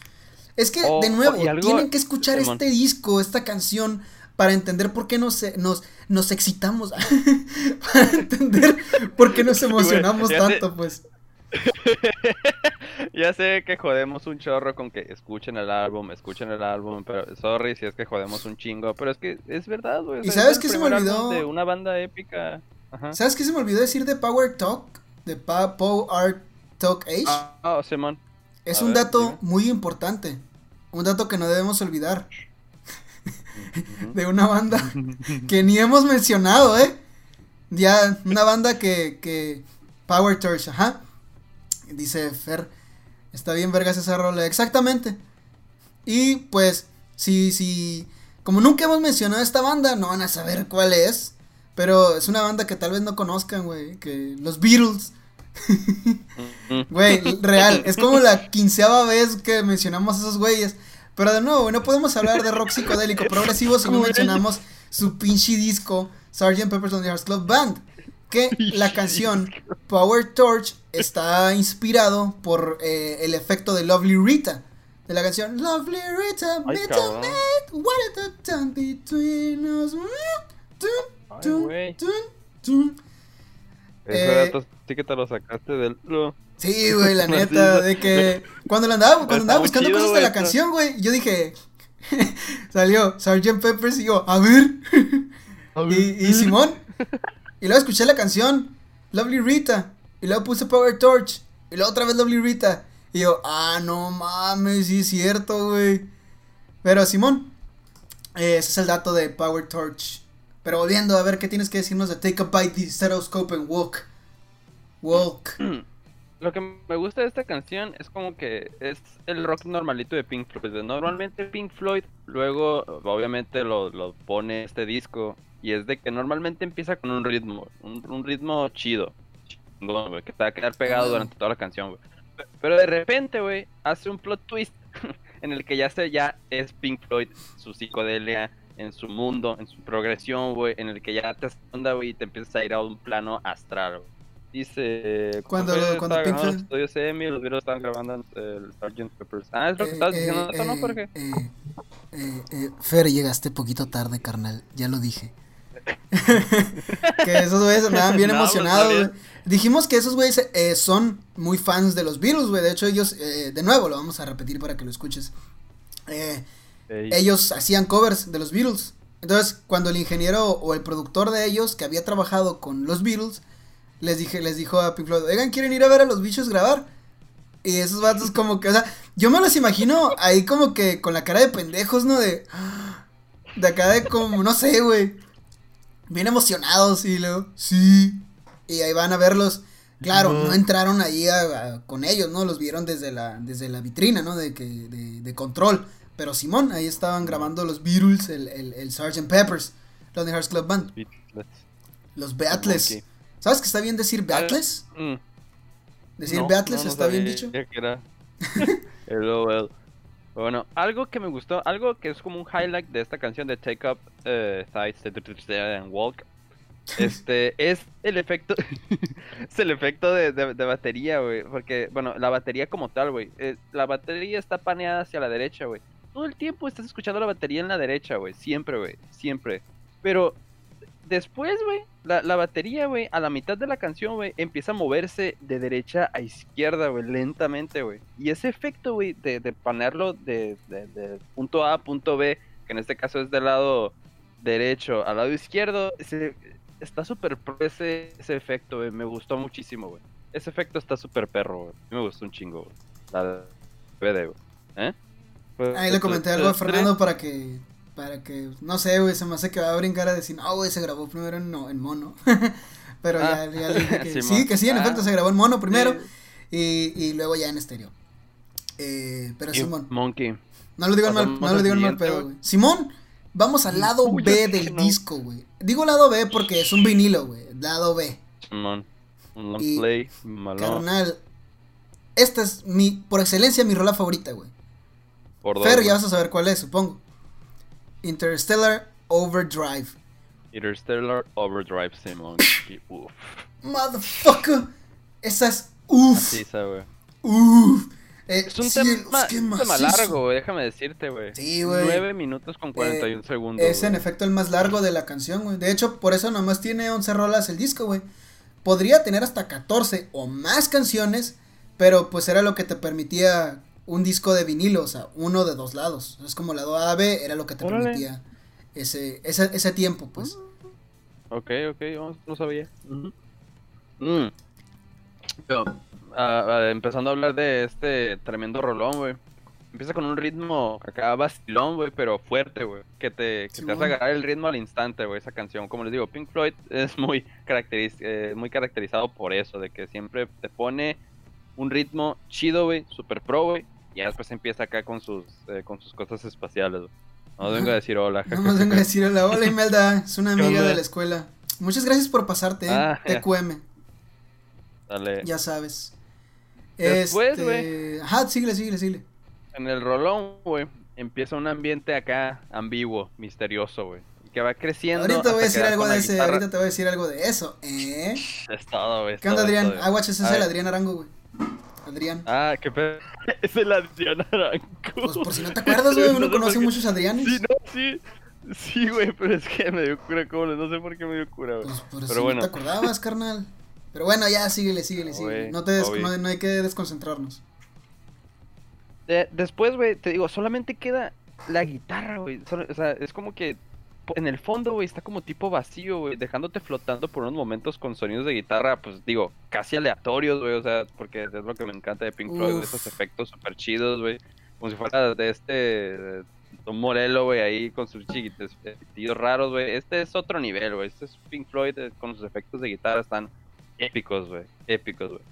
Es que, Oh, de nuevo, tienen que escuchar Simón. este disco, esta canción, para entender por qué nos, nos, nos excitamos. para entender por qué nos emocionamos sé. tanto, pues. Ya sé que jodemos un chorro con que escuchen el álbum, escuchen el álbum, pero sorry si es que jodemos un chingo, pero es que es verdad, güey. ¿Y sabes es qué se me olvidó? De una banda épica. Ajá. ¿Sabes qué se me olvidó decir de Power Talk? De pa Power Talk Age. Ah, oh, Simón. Es a un ver, dato dime. muy importante. Un dato que no debemos olvidar. De una banda que ni hemos mencionado, ¿eh? Ya, una banda que, que Power Torch, ajá. Dice Fer, está bien vergas esa rola, exactamente. Y pues, si, si, como nunca hemos mencionado esta banda, no van a saber cuál es. Pero es una banda que tal vez no conozcan, güey, que los Beatles. Güey, real, es como la quinceava vez que mencionamos a esos güeyes. Pero de nuevo, no podemos hablar de rock psicodélico progresivo si no mencionamos su pinche disco Sgt. Pepper's Lonely Hearts Club Band. Que la canción Power Torch está inspirado por eh, el efecto de Lovely Rita. De la canción Lovely Rita, Ay, what is the time between us? Tun, Ay, Ese Eh, dato sí que te lo sacaste del. Sí, güey, la neta, de que cuando la andaba, cuando andaba buscando chido, cosas de la está- canción, güey, yo dije, salió Sgt. Peppers y yo, a ver, y, y Simón, y luego escuché la canción, Lovely Rita, y luego puse Power Torch, y luego otra vez Lovely Rita, y yo, ah, no mames, sí es cierto, güey, pero Simón, eh, ese es el dato de Power Torch, Pero volviendo a ver qué tienes que decirnos de Take a Bite, the Stethoscope and Walk. Walk. Lo que me gusta de esta canción es como que es el rock normalito de Pink Floyd. Normalmente Pink Floyd luego obviamente lo, lo pone este disco y es de que normalmente empieza con un ritmo, un, un ritmo chido, que te va a quedar pegado durante toda la canción, güey. Pero de repente, güey, hace un plot twist en el que ya se ya es Pink Floyd, su psicodelia, en su mundo, en su progresión, güey, en el que ya te onda, güey, y te empiezas a ir a un plano astral, güey. Dice. Cuando, cuando Pink Floyd. Los estudios EMI, los videos estaban grabando el Sgt. Peppers. Ah, es lo que estabas diciendo, eh, ¿no, Jorge? Eh, eh, eh, Fer, llegaste poquito tarde, carnal. Ya lo dije. que esos güeyes andaban bien No, pues, emocionados, güey. Dijimos que esos güeyes eh, son muy fans de los Beatles, güey. De hecho, ellos, eh, de nuevo, lo vamos a repetir para que lo escuches. Eh, Ellos hacían covers de los Beatles. Entonces, cuando el ingeniero o el productor de ellos, que había trabajado con los Beatles, les dije, les dijo a Pink Floyd, oigan, ¿quieren ir a ver a los bichos grabar? Y esos vatos como que, o sea, yo me los imagino ahí como que con la cara de pendejos, ¿no? De, de acá de como, no sé, güey. Bien emocionados y luego, sí. Y ahí van a verlos. Claro, no, entraron ahí a- a- con ellos, ¿no? Los vieron desde la, desde la vitrina, ¿no? De, que, de, de control. Pero Simón, ahí estaban grabando los Beatles, el, el, el Sgt. Peppers, Lonely Hearts Club Band, Beatles. los Beatles. Monkey. ¿Sabes que está bien decir Beatles? Mm. Decir No, Beatles no, no está bien dicho. que era LOL. Bueno, algo que me gustó, algo que es como un highlight de esta canción de Take Up eh, Sides and Walk, este, es el efecto, es el efecto de, de- de batería, güey, porque, bueno, la batería como tal, güey, eh, la batería está paneada hacia la derecha, güey. Todo el tiempo estás escuchando la batería en la derecha, güey, siempre, güey, siempre. Pero después, güey, la, batería, güey, a la mitad de la canción, güey, empieza a moverse de derecha a izquierda, güey, lentamente, güey. Y ese efecto, güey, de, de ponerlo de, punto A a punto B, que en este caso es del lado derecho al lado izquierdo, ese- está súper pro ese, efecto, güey. Me gustó muchísimo, güey. Ese efecto está súper perro, güey. Me gustó un chingo, güey. La DVD, güey. ¿Eh? Pues, Ahí le comenté algo a Fernando para que, para que, no sé, güey, se me hace que va a brincar a decir, no, güey, se grabó primero en, no, en mono. Pero Ah, ya, ya le dije que sí, que sí, en Ah. efecto se grabó en mono primero Sí. y, y luego ya en estéreo. Eh, pero Y Simón, Monkey. no lo digo en mal, no lo digo en mal pedo, güey. Simón, vamos al lado Uy, B del no. disco, güey. Digo lado B porque es un vinilo, güey, lado B. Simón. Long Y, play. Malón. Carnal, esta es mi, por excelencia, mi rola favorita, güey. Por dos, Fer, ya vas a saber cuál es, supongo. Interstellar Overdrive. Interstellar Overdrive Simon. Y, Uf. Motherfucker. Esa es. Uff. Así esa, güey. Uff. Eh, Es un cielos, tema, un tema largo, güey. Déjame decirte, güey. Sí, güey. 9 minutos con 41 segundos. Es en güey. efecto el más largo de la canción, güey. De hecho, por eso nomás tiene 11 rolas el disco, güey. Podría tener hasta 14 o más canciones, pero pues era lo que te permitía un disco de vinilo, o sea, uno de dos lados. Es como lado A, B, era lo que te Órale. permitía ese, ese, ese tiempo, pues. Ok, ok, no, no sabía. Mm. Pero, empezando a hablar de este tremendo rolón, güey. Empieza con un ritmo acá vacilón, güey, pero fuerte, güey. Que te, que te hace agarrar el ritmo al instante, güey, esa canción. Como les digo, Pink Floyd es muy, caracteriz- eh, muy caracterizado por eso, de que siempre te pone un ritmo chido, güey, super pro, güey. Y ya después empieza acá con sus, eh, con sus cosas espaciales, güey. No vengo a decir hola. Nada más vengo a decir hola, hola Imelda, es una ¿Qué amiga de la escuela. Muchas gracias por pasarte, ¿eh? Ah, ya. TQM, Dale. ya sabes. Después, Este, Ajá, síguele, síguele, síguele. En el rolón, güey, empieza un ambiente acá ambiguo, misterioso, güey. Que va creciendo. Ahorita voy a decir algo de ese, guitarra. ahorita te voy a decir algo de eso, ¿eh? Es todo, güey. ¿Qué onda, Adrián? todo. Aguach, ese A es el. Adrián Arango, güey. Adrián. Ah, qué pedo. es el Adrián Arango. Pues por si no te acuerdas, güey, uno No conoce muchos Adrianes. Sí, no, sí. Sí, güey, pero es que me dio cura, como no sé por qué me dio cura, güey. Pues por pero si bueno. no te acordabas, carnal. Pero bueno, ya, síguele, síguele, No, síguele. No, te des- no, no hay que desconcentrarnos. Eh, después, güey, te digo, solamente queda la guitarra, güey. O sea, es como que en el fondo, güey, está como tipo vacío, güey, dejándote flotando por unos momentos con sonidos de guitarra, pues digo, casi aleatorios, güey, o sea, porque es lo que me encanta de Pink Floyd, esos efectos súper chidos, güey. Como si fuera de este, Tom Morello, güey, ahí con sus chiquitos tíos raros, güey. Este es otro nivel, güey. Este es Pink Floyd eh, con sus efectos de guitarra están épicos, güey. Épicos, güey.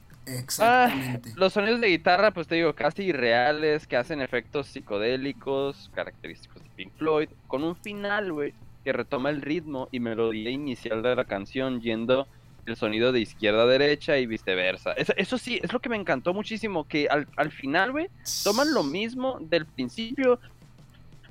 Ah, los sonidos de guitarra, pues te digo, casi irreales, que hacen efectos psicodélicos, característicos de Pink Floyd, con un final, güey, que retoma el ritmo y melodía inicial de la canción, yendo el sonido de izquierda a derecha y viceversa. Eso, sí, es lo que me encantó muchísimo, que al, al final, güey, toman lo mismo del principio,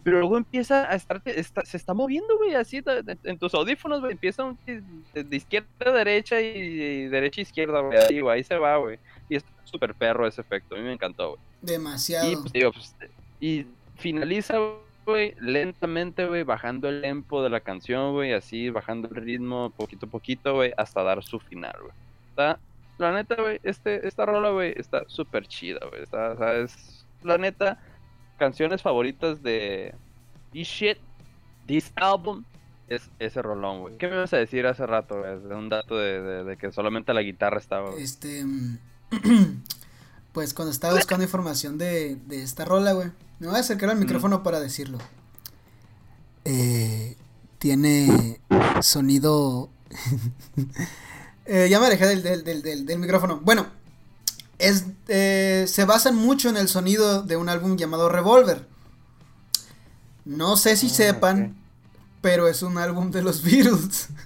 pero luego empieza a estar, se está moviendo, güey, así en tus audífonos, güey, empieza de, izquierda a derecha y, derecha a izquierda, güey, ahí, ahí se va, güey. Y es súper perro ese efecto, a mí me encantó, güey. Demasiado. Y, pues, digo, pues, y finaliza, güey, lentamente, güey, bajando el tempo de la canción, güey, así, bajando el ritmo poquito a poquito, güey, hasta dar su final, güey. Está, la neta, güey, este, esta rola, güey, está súper chida, güey, está, ¿sabes? La neta canciones favoritas de This Shit, This Album, es ese rolón, güey. ¿Qué me vas a decir hace rato, güey? De un dato de, que solamente la guitarra estaba. Este. pues cuando estaba buscando información de, de esta rola, güey. Me voy a acercar al micrófono para decirlo. Eh, tiene sonido. eh, ya me alejé del, del, del, del micrófono. Bueno, es, eh, se basan mucho en el sonido de un álbum llamado Revolver. No sé si ah, sepan, pero es un álbum de los Beatles.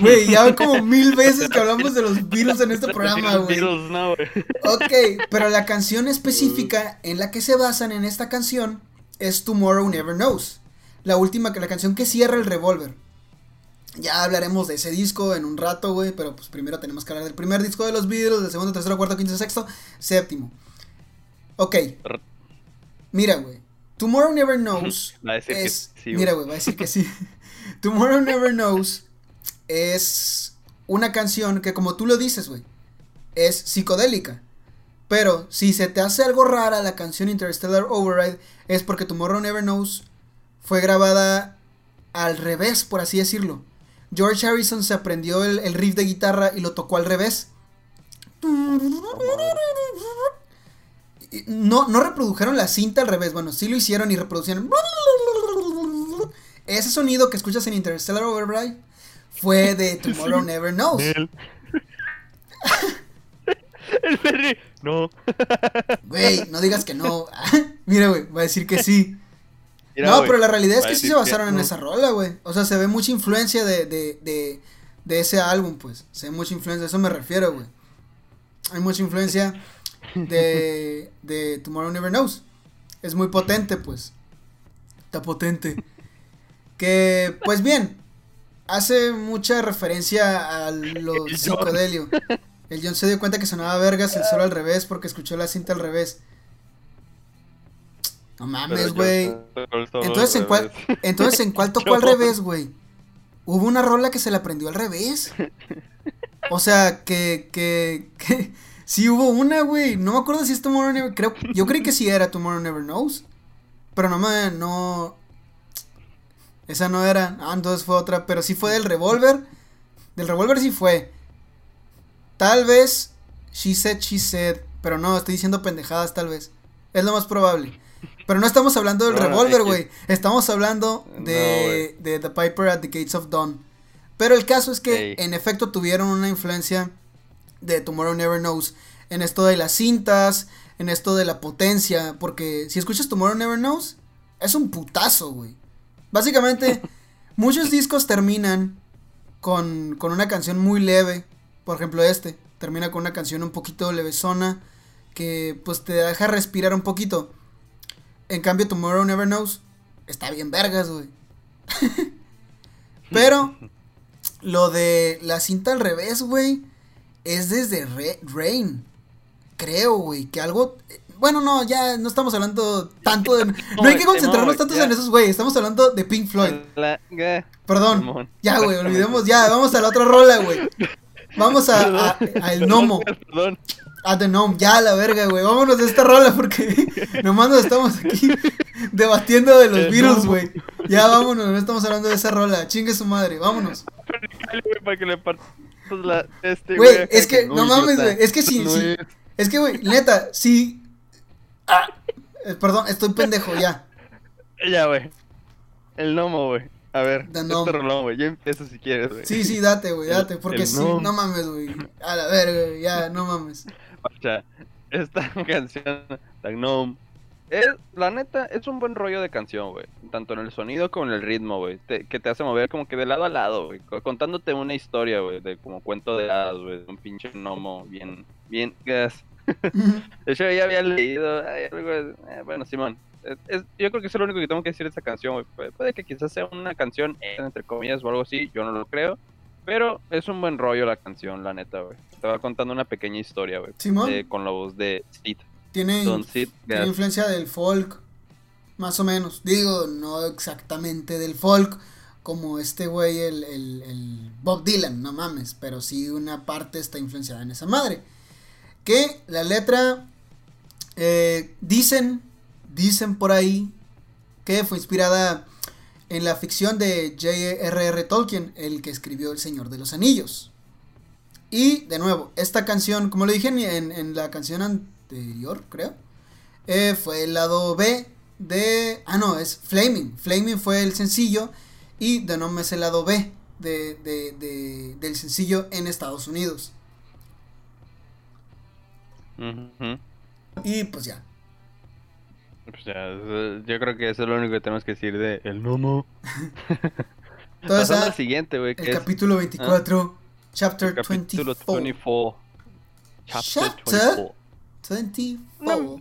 Güey, ya como mil veces que hablamos de los Beatles en este programa, güey. ok, pero la canción específica en la que se basan en esta canción es Tomorrow Never Knows. La última, que la canción que cierra el Revolver. Ya hablaremos de ese disco en un rato, güey, pero pues primero tenemos que hablar del primer disco de los Beatles, del segundo, tercero, cuarto, quinto, sexto, séptimo. Ok. Mira, güey. Tomorrow Never Knows es... mira, güey, va a decir que sí. Tomorrow Never Knows es una canción que, como tú lo dices, güey, es psicodélica. Pero si se te hace algo rara la canción Interstellar Override, es porque Tomorrow Never Knows fue grabada al revés, por así decirlo. George Harrison se aprendió el, riff de guitarra y lo tocó al revés. No, no reprodujeron la cinta al revés. Bueno, sí lo hicieron y reproducieron. Ese sonido que escuchas en Interstellar Overdrive fue de Tomorrow Never Knows. el Ferry, no. Güey, no digas que no. Mira, güey, va a decir que sí no, pero la realidad es que sí se basaron en esa rola, güey. O sea, se ve mucha influencia de, de, de, de, ese álbum, pues. Se ve mucha influencia, a eso me refiero, güey. Hay mucha influencia de, de Tomorrow Never Knows. Es muy potente, pues. Está potente. Que, pues bien, hace mucha referencia a lo psicodelio. El John se dio cuenta que sonaba vergas el solo al revés porque escuchó la cinta al revés. No mames, güey. Entonces, ¿en cuál, entonces, ¿en cuál tocó al revés, güey? Hubo una rola que se la aprendió al revés. O sea, que, que, que, sí hubo una, güey. No me acuerdo si es Tomorrow Never, creo, yo creí que sí era Tomorrow Never Knows. Pero no me, no, esa no era, ah, entonces fue otra, pero sí fue del revólver. Del revólver sí fue. Tal vez, she said, she said, pero no, estoy diciendo pendejadas tal vez. Es lo más probable. Pero no estamos hablando del revólver, güey. Estamos hablando de, de The Piper at the Gates of Dawn. Pero el caso es que, en efecto, tuvieron una influencia de Tomorrow Never Knows. En esto de las cintas, en esto de la potencia. Porque si escuchas Tomorrow Never Knows, es un putazo, güey. Básicamente, muchos discos terminan con, con una canción muy leve. Por ejemplo, este. Termina con una canción un poquito levesona. Que pues te deja respirar un poquito. En cambio, Tomorrow Never Knows está bien vergas, güey. Pero lo de la cinta al revés, güey, es desde Rain. Creo, güey, que algo... Bueno, no, ya no estamos hablando tanto de... No hay que concentrarnos tanto en esos, güey. Estamos hablando de Pink Floyd. Perdón. Ya, güey, olvidemos ya. Vamos a la otra rola, güey. Vamos a, a, el gnomo. Perdón. Ah, The Gnome, ya la verga, güey. Vámonos de esta rola porque nomás nos estamos aquí debatiendo de los virus, güey. Ya vámonos, no estamos hablando de esa rola. Chingue su madre, vámonos. Este, güey, es que, no mames, güey. Es que sí, sí. Es que, güey, neta, sí. Ah, eh, perdón, estoy pendejo, ya. Ya, güey. El gnomo, güey. A ver, este rolón, güey. Yo empiezo si quieres, güey. Sí, sí, date, güey, date. Porque el sí, no mames, güey. A la verga, güey, ya, no mames. Sea, esta canción, The es, la neta, es un buen rollo de canción, güey. Tanto en el sonido como en el ritmo, güey. que te hace mover como que de lado a lado, güey. co- Contándote una historia, güey, de como cuento de hadas, güey. de Un pinche gnomo bien, bien gas. De hecho, ya había leído ay, eh, bueno, Simón. es- es- yo creo que es lo único que tengo que decir de esta canción, güey. Puede, puede que quizás sea una canción, eh, entre comillas, o algo así, yo no lo creo. Pero es un buen rollo la canción, la neta, güey. Te va contando una pequeña historia, güey. Simón. eh, con la voz de Sid. Tiene, Don Sid tiene Gas. influencia del folk, más o menos. Digo, no exactamente del folk, como este güey, el, el- el Bob Dylan, no mames, pero sí una parte está influenciada en esa madre. Que la letra, eh, dicen, dicen por ahí, que fue inspirada en la ficción de J.R.R. Tolkien, el que escribió El Señor de los Anillos. Y de nuevo, esta canción, como lo dije en, la canción anterior, creo, eh, fue el lado B de... Ah, no, es Flaming. Flaming fue el sencillo y The Gnome es el lado B de, de- de- del sencillo en Estados Unidos. Y pues ya. Ya, eso- yo creo que eso es lo único que tenemos que decir de El. Entonces, Pasando ah, al siguiente, güey, el es capítulo 24, chapter el capítulo 24. 24. Chapter Chapter 24. 24. No.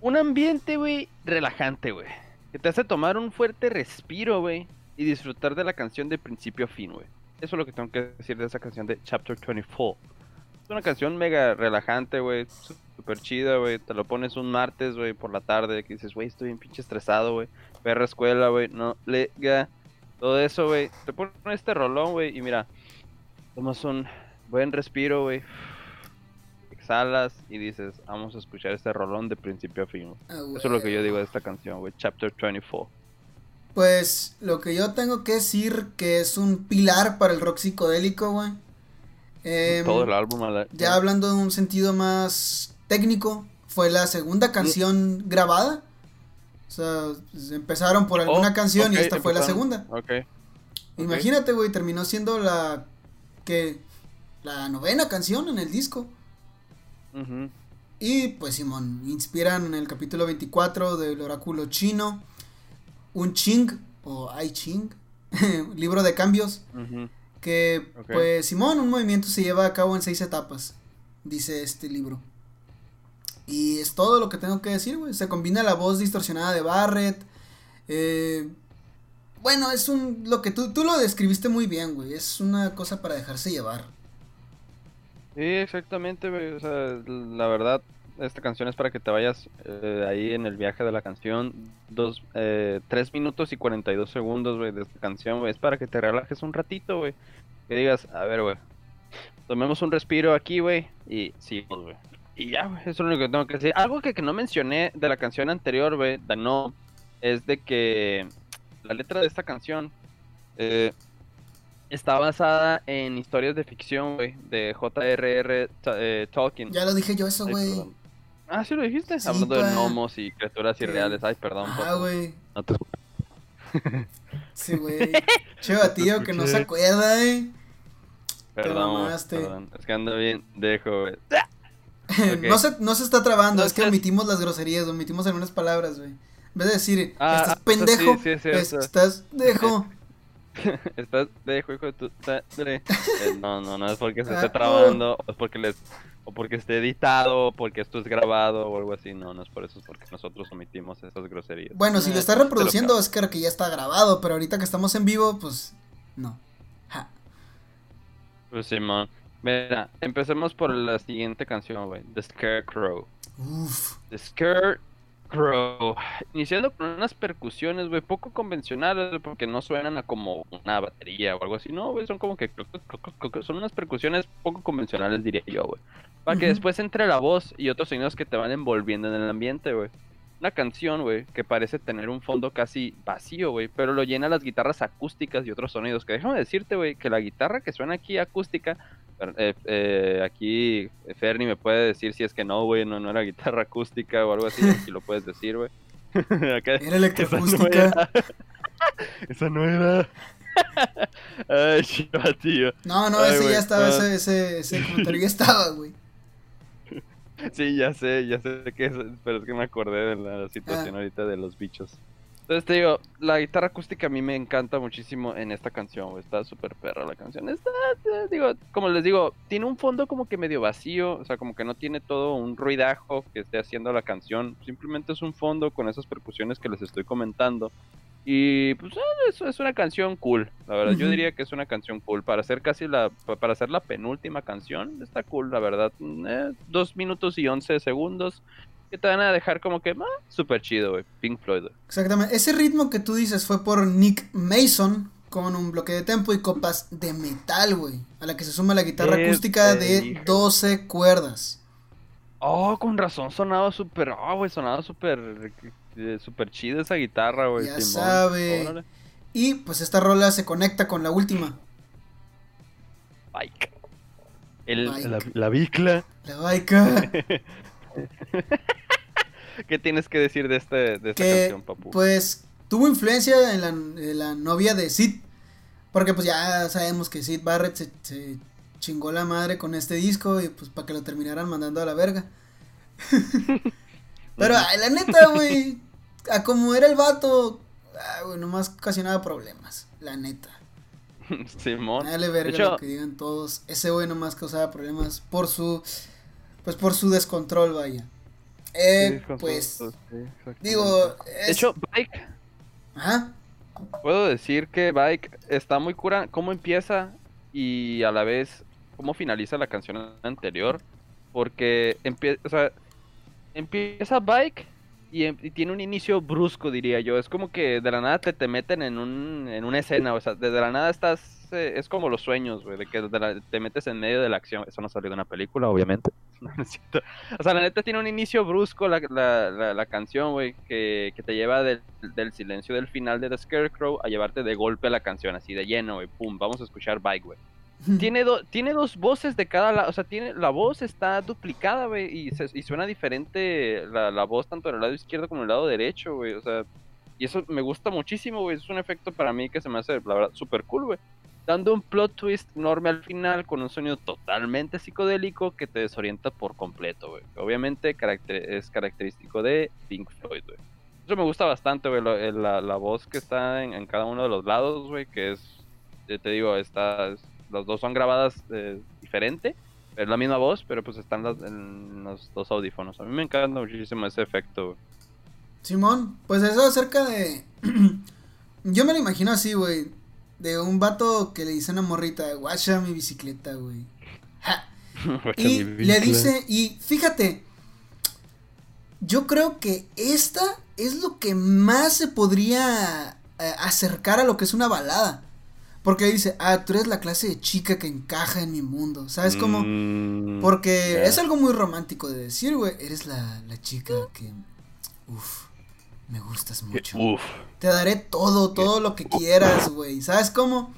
Un ambiente, güey, relajante, güey. Que te hace tomar un fuerte respiro, güey. Y disfrutar de la canción de principio a fin, güey. Eso es lo que tengo que decir de esa canción de Chapter 24. Es una canción mega relajante, güey. Súper chida, güey. Te lo pones un martes, güey, por la tarde. Que dices, güey, estoy bien pinche estresado, güey. Perra escuela, güey. No, le, ga. Todo eso, güey. Te pones este rolón, güey. Y mira, tomas un buen respiro, güey. Exhalas y dices, vamos a escuchar este rolón de principio a fin. Ah. Eso es lo que yo digo de esta canción, güey. Chapter 24. Pues lo que yo tengo que decir que es un pilar para el rock psicodélico, güey. Em, Todo el álbum. a la- Ya hablando de un sentido más técnico, fue la segunda canción grabada. O sea, pues, empezaron por alguna Oh, canción y esta fue la segunda. Ok. ok. Imagínate, güey, terminó siendo la que la novena canción en el disco. Ujú. Y pues Simón, inspiran en el capítulo 24 del oráculo chino un Ching o I Ching, libro de cambios, Ujú. Que pues Simón, un movimiento se lleva a cabo en seis etapas, dice este libro. Y es todo lo que tengo que decir, güey. Se combina la voz distorsionada de Barrett. eh, bueno, es un. Lo que tú, tú lo describiste muy bien, güey. Es una cosa para dejarse llevar. Sí, exactamente, güey. O sea, la verdad, esta canción es para que te vayas eh, ahí en el viaje de la canción. Dos, eh, tres minutos y 42 segundos, güey, de esta canción, güey. Es para que te relajes un ratito, güey. Que digas, a ver, güey. Tomemos un respiro aquí, güey. Y sigamos, güey. Y ya, güey. Eso es lo único que tengo que decir. Algo que, que no mencioné de la canción anterior, güey, The No, es de que la letra de esta canción eh, está basada en historias de ficción, güey, de J.R.R. Eh, Tolkien. Ya lo dije yo eso, güey. Ah, sí lo dijiste. Sí, Hablando pa. de gnomos y criaturas irreales. Ay, perdón. Ah, güey. No te- Sí, güey. Che, batillo que no se acuerda, eh. Perdón, mamaste. perdón. Es que ando bien, dejo, güey. No, se, no se está trabando, No, es que omitimos las groserías, omitimos algunas palabras, güey. En vez de decir, Ah, estás ah, pendejo, sí, sí, es cierto. es, estás dejo. Estás, dejo, hijo de tu. Eh, no, no, no es porque se Ah, esté oh. trabando, o es porque les, o porque esté editado, o porque esto es grabado, o algo así. No, no es por eso, es porque nosotros omitimos esas groserías. Bueno, si Eh, lo te lo reproduciendo es que que ya está grabado, pero ahorita que estamos en vivo, pues no. Ja. Pues Simón. Mira, empecemos por la siguiente canción, güey. The Scarecrow. Uf. The Scarecrow. Iniciando con unas percusiones, güey, poco convencionales, porque no suenan a como una batería o algo así. No, güey, son como que... Son unas percusiones poco convencionales, diría yo, güey. Para que después entre la voz y otros sonidos que te van envolviendo en el ambiente, güey. Una canción, güey, que parece tener un fondo casi vacío, güey, pero lo llena las guitarras acústicas y otros sonidos. Que déjame decirte, güey, que la guitarra que suena aquí acústica, eh, eh, aquí Fernie me puede decir si es que no, güey, no, no era guitarra acústica o algo así, si lo puedes decir, güey. era electroacústica. Esa no era. Ay, chiva, tío. No, no, ese ya estaba, ese, ese, ese comentario ya estaba, güey. Sí, ya sé, ya sé que es, pero es que me acordé de la situación ah. ahorita de los bichos. Entonces te digo, la guitarra acústica a mí me encanta muchísimo en esta canción, Está súper perra la canción. Está, digo, como les digo, tiene un fondo como que medio vacío, o sea, como que no tiene todo un ruidajo que esté haciendo la canción. Simplemente es un fondo con esas percusiones que les estoy comentando. Y pues eso es una canción cool, la verdad. Yo diría que es una canción cool. Para hacer casi la, para hacer la penúltima canción, está cool, la verdad. Eh, dos minutos y once segundos que te van a dejar como que, ah, súper chido, güey. Pink Floyd. Exactamente. Ese ritmo que tú dices fue por Nick Mason con un bloque de tempo y copas de metal, güey. A la que se suma la guitarra acústica de 12 cuerdas. Oh, con razón sonaba súper, oh, güey, sonaba súper súper chida esa guitarra, güey. Ya sabe. Y pues esta rola se conecta con la última. Bike. El, La, la, bicla. La baica. ¿Qué tienes que decir de, este, de esta canción, papu? Pues tuvo influencia en la, la, novia de Sid. Porque pues ya sabemos que Sid Barrett se, se chingó la madre con este disco y pues para que lo terminaran mandando a la verga. Pero la neta, güey, a como era el vato, ah, nomás ocasionaba problemas, la neta. Simón. Dale verga lo que digan todos. Ese güey nomás causaba problemas por su, pues por su descontrol, vaya. Eh, pues, digo, de hecho, Bike. Ajá. Puedo decir que Bike está muy cura, cómo empieza y a la vez cómo finaliza la canción anterior, porque empieza, o sea, empieza Bike Em, y, tiene un inicio brusco, diría yo. Es como que de la nada te, te meten en, un, en una escena, o sea, desde la nada estás... Eh, es como los sueños, güey, de que te metes en medio de la acción. Eso no salió de una película, obviamente. o sea, la neta tiene un inicio brusco la, la, la, canción, güey, que, que, te lleva del, del, silencio del final de The Scarecrow a llevarte de golpe a la canción, así de lleno, güey, pum, vamos a escuchar Bike, güey. tiene, tiene dos voces de cada lado, o sea, tiene, la voz está duplicada, güey, y, y, suena diferente la, la, voz tanto en el lado izquierdo como en el lado derecho, güey, o sea, y eso me gusta muchísimo, güey, es un efecto para mí que se me hace, la verdad, súper cool, güey. Dando un plot twist enorme al final con un sonido totalmente psicodélico que te desorienta por completo, güey. Obviamente es característico de Pink Floyd, güey. Eso me gusta bastante, güey, la, la, voz que está en, en, cada uno de los lados, güey, que es, te digo, está, los dos son grabadas eh, diferente. Es la misma voz, pero pues están en los dos audífonos. A mí me encanta muchísimo ese efecto. Simón, pues eso acerca de... Yo me lo imagino así, güey. De un vato que le dice a una morrita, guacha mi bicicleta, güey. y le dice, y fíjate, yo creo que esta es lo que más se podría eh, acercar a lo que es una balada. Porque dice, ah, tú eres la clase de chica que encaja en mi mundo. ¿Sabes cómo? Mm, Porque es algo muy romántico de decir, güey. Eres la, la chica que. Uf, me gustas mucho. Uf. Te daré todo, todo lo que quieras, güey. ¿Sabes cómo?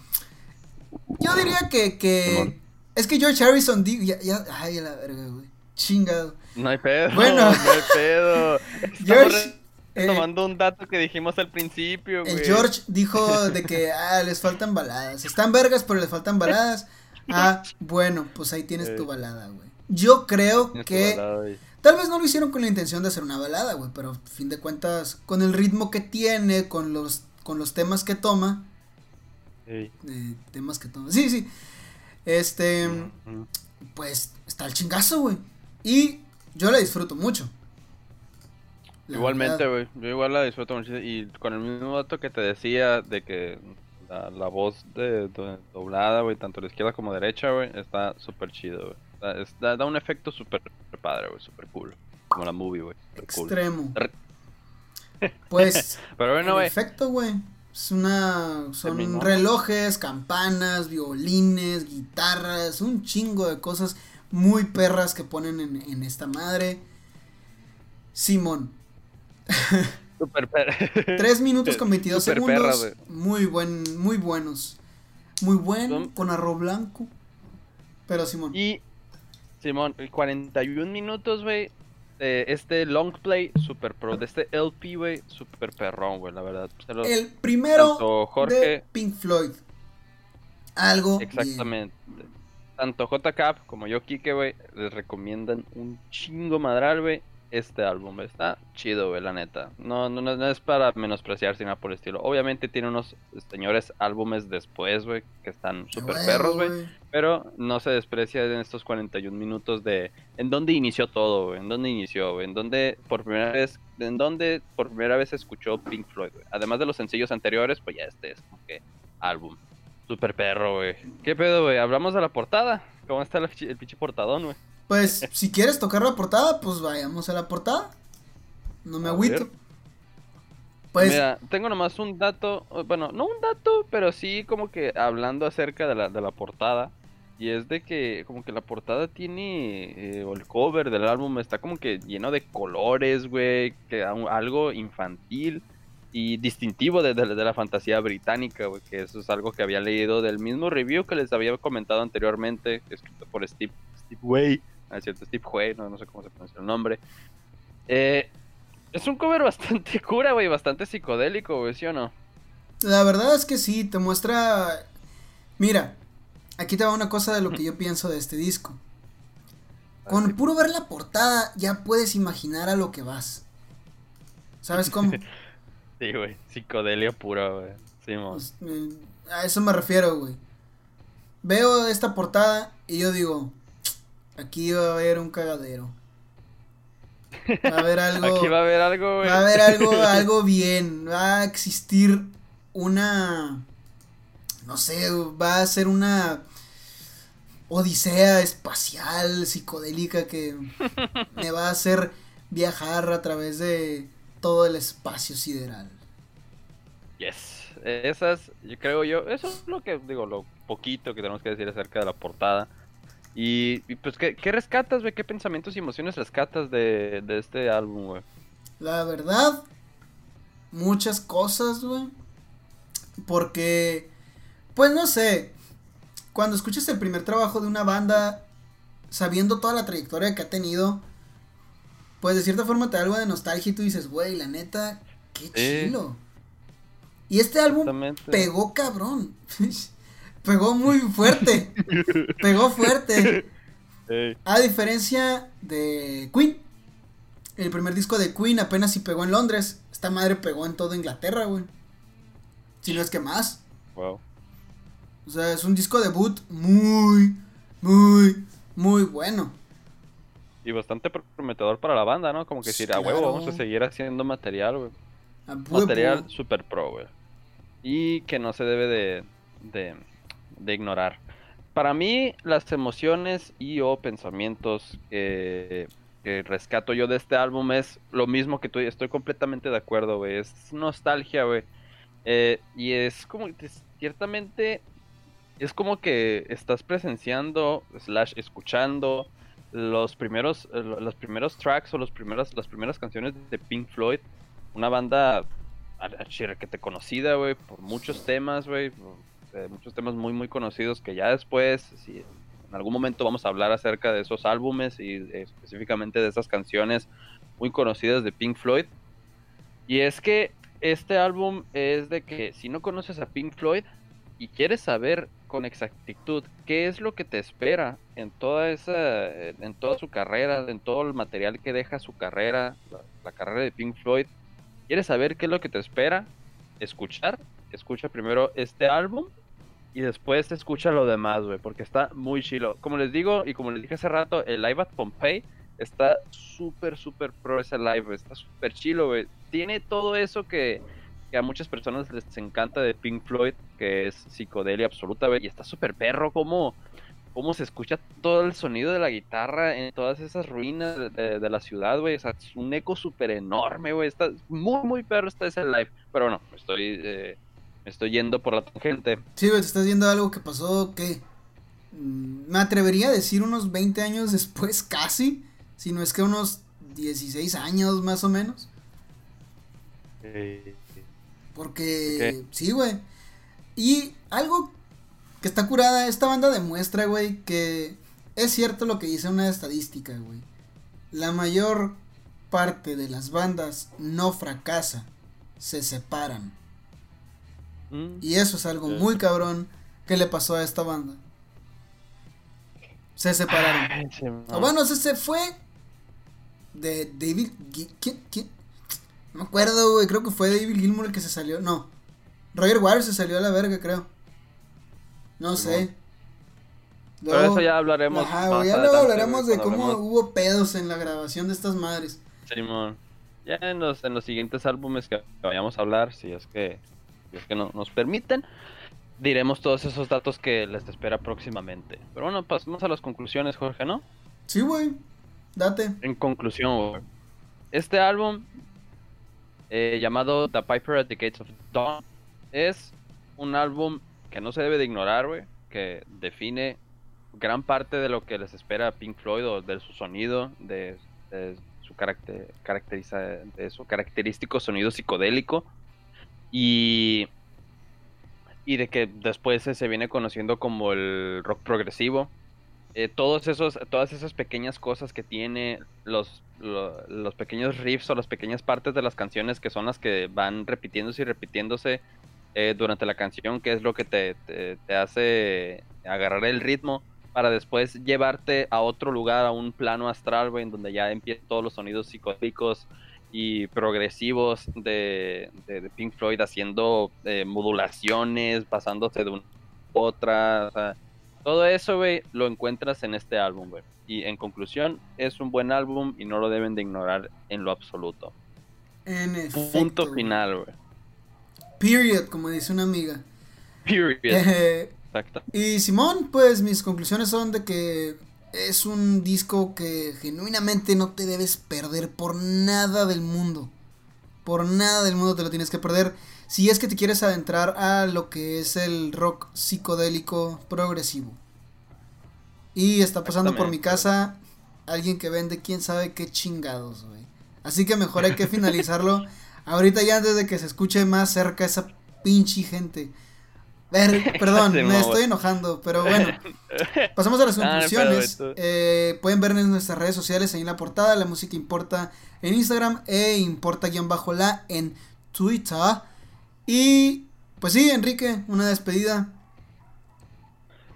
Yo diría que. que es que George Harrison. Ya, ya, ay, la verga, güey. Chingado. No hay pedo. Bueno, no hay pedo. George. Eh, tomando un dato que dijimos al principio, güey. El George dijo de que, ah, les faltan baladas. Están vergas, pero les faltan baladas. Ah, bueno, pues ahí tienes tu balada, güey. Yo creo que... tal vez no lo hicieron con la intención de hacer una balada, güey, pero a fin de cuentas, con el ritmo que tiene, con los, con los temas que toma. Eh, temas que toma. Sí, sí. Este, pues está el chingazo, güey. Y yo la disfruto mucho. Igualmente, güey. Yo igual la disfruto mucho. Y con el mismo dato que te decía de que la, voz de, doblada, güey, tanto la izquierda como derecha, güey, está súper chido, güey. Da, da, un efecto súper padre, güey, súper cool. Como la movie, güey. Extremo. Pues, Pero bueno, güey. Efecto, güey. Es una. Son relojes, campanas, violines, guitarras, un chingo de cosas muy perras que ponen en, en esta madre. Simón, Super 3 minutos con 22 segundos. muy buen, muy buenos. Muy buen, con arroz blanco. Pero Simón. Y Simón, 41 minutos, güey. este, este long play super pro, de este LP, güey, super perrón, güey, la verdad. el primero Jorge, de Pink Floyd. Algo. Exactamente. Tanto JCap como yo, Kike, güey, les recomiendan un chingo madral, güey este álbum. Está chido, güey, la neta. No, no, no es para menospreciar, sino por el estilo. Obviamente tiene unos señores álbumes después, güey, que están súper perros, güey. Pero no se desprecia en estos 41 minutos de en dónde inició todo, güey. En dónde inició, güey. En dónde por primera vez, en dónde por primera vez escuchó Pink Floyd, güey. Además de los sencillos anteriores, pues ya este es como que álbum. Super perro, güey. ¿Qué pedo, güey? ¿Hablamos de la portada? ¿Cómo está el, el pinche portadón, güey? Pues si quieres tocar la portada, pues vayamos a la portada. No me agüito. Pues... Mira, tengo nomás un dato, bueno, no un dato, pero sí como que hablando acerca de la, de la portada. Y es de que como que la portada tiene, eh, o el cover del álbum está como que lleno de colores, güey, que algo infantil y distintivo de, la fantasía británica, güey, que eso es algo que había leído del mismo review que les había comentado anteriormente, escrito por Steve, Steve Way. Es cierto, Steve Huey, no, sé cómo se pronuncia el nombre. Eh, es un cover bastante cura, güey, bastante psicodélico, güey, ¿sí o no? La verdad es que sí, te muestra... Mira, aquí te va una cosa de lo que yo pienso de este disco. Con puro ver la portada ya puedes imaginar a lo que vas. ¿Sabes cómo? sí, güey, psicodelia pura, güey. Sí, pues, eh, a eso me refiero, güey. Veo esta portada y yo digo, Aquí va a haber un cagadero. Va a haber algo. Aquí va a haber algo, güey. Va a haber algo, algo bien. Va a existir una. No sé, va a ser una odisea espacial, psicodélica que me va a hacer viajar a través de todo el espacio sideral. Yes. Esas, yo creo yo, eso es lo que digo, lo poquito que tenemos que decir acerca de la portada. Y, pues, ¿qué, rescatas, güey? ¿Qué pensamientos y emociones rescatas de, este álbum, güey? La verdad, muchas cosas, güey. Porque, pues no sé, cuando escuchas el primer trabajo de una banda, sabiendo toda la trayectoria que ha tenido, pues de cierta forma te da algo de nostalgia y tú dices, güey, la neta, qué chilo. Y este álbum pegó cabrón. pegó muy fuerte. pegó fuerte. A diferencia de Queen. El primer disco de Queen apenas si pegó en Londres. Esta madre pegó en toda Inglaterra, güey. Si no es que más. Wow. O sea, es un disco debut muy, muy, muy bueno. Y bastante prometedor para la banda, ¿no? Como que decir, a huevo, vamos a seguir haciendo material, güey. Material super pro, güey. Y que no se debe de, de de ignorar. Para mí, las emociones y o pensamientos que, rescato yo de este álbum es lo mismo que tú. Estoy completamente de acuerdo, güey. Es nostalgia, güey. Eh, y es como, ciertamente, es como que estás presenciando, slash, escuchando los primeros, eh, los primeros tracks o los las primeras canciones de Pink Floyd. Una banda que te conocida, güey, por muchos temas, güey, muchos temas muy muy conocidos que ya después, si en algún momento vamos a hablar acerca de esos álbumes y específicamente de esas canciones muy conocidas de Pink Floyd. Y es que este álbum es de que si no conoces a Pink Floyd y quieres saber con exactitud qué es lo que te espera en toda esa en toda su carrera, en todo el material que deja su carrera, la carrera de Pink Floyd, quieres saber qué es lo que te espera, escuchar escucha primero este álbum y después escucha lo demás, güey, porque está muy chilo. Como les digo y como les dije hace rato, el live at Pompeii está súper, súper pro ese live, está súper chilo, güey. Tiene todo eso que, a muchas personas les encanta de Pink Floyd, que es psicodelia absoluta, güey, y está súper perro como cómo se escucha todo el sonido de la guitarra en todas esas ruinas de, la ciudad, güey. O sea, es un eco súper enorme, güey. Está muy, muy perro está ese live. Pero bueno, estoy eh, estoy yendo por la tangente. Sí, güey, te estás viendo algo que pasó que. Mm, me atrevería a decir unos 20 años después, casi. Si no es que unos 16 años más o menos. Porque. Sí, güey. Y algo que está curada, esta banda demuestra, güey, que es cierto lo que dice una estadística, güey. La mayor parte de las bandas no fracasa, se separan. Mm. Y eso es algo muy cabrón que le pasó a esta banda. Se separaron. Ay, sí, Ah, no. bueno, ese se fue de David. ¿Quién? quién? No me acuerdo, güey. Creo que fue David Gilmour el que se salió. No. Roger Waters se salió a la verga, creo. No sé. Pero eso ya hablaremos. Ajá, más güey, ya luego hablaremos de cómo hubo pedos en la grabación de estas madres. Simón. Ya en los, en los siguientes álbumes que vayamos a hablar, si es que, que no, nos permiten, diremos todos esos datos que les espera próximamente. Pero bueno, pasemos a las conclusiones, Jorge, ¿no? Sí, güey. Date. En conclusión, güey, este álbum eh, llamado The Piper at the Gates of Dawn es un álbum que no se debe de ignorar, güey, que define gran parte de lo que les espera a Pink Floyd o de su sonido, de, de su caracter, caracteriza, de su característico sonido psicodélico y y de que después se- viene conociendo como el rock progresivo. Eh, todos esos, todas esas pequeñas cosas que tiene, los, lo- los pequeños riffs o las pequeñas partes de las canciones que son las que van repitiéndose y repitiéndose eh, durante la canción, que es lo que te, te- hace agarrar el ritmo para después llevarte a otro lugar, a un plano astral, güey, en donde ya empiezan todos los sonidos psicodélicos y progresivos de, de- de Pink Floyd haciendo eh, modulaciones, pasándose de una a otra. o sea, todo eso, güey, lo encuentras en este álbum, güey. Y en conclusión, es un buen álbum y no lo deben de ignorar en lo absoluto. En efecto. Punto final, güey. Period, como dice una amiga. Period. Eh, Exacto. Y Simón, pues mis conclusiones son de que es un disco que genuinamente no te debes perder por nada del mundo. Por nada del mundo te lo tienes que perder. Si es que te quieres adentrar a lo que es el rock psicodélico progresivo. Y está pasando por mi casa alguien que vende quién sabe qué chingados, güey. Así que mejor hay que finalizarlo ahorita ya antes de que se escuche más cerca esa pinche gente. Ver, perdón, me estoy enojando, pero bueno. Pasamos a las Ah, conclusiones. Eh, pueden ver en nuestras redes sociales, ahí en la portada, la música importa en Instagram e importa-la en Twitter. Y pues sí, Enrique, una despedida.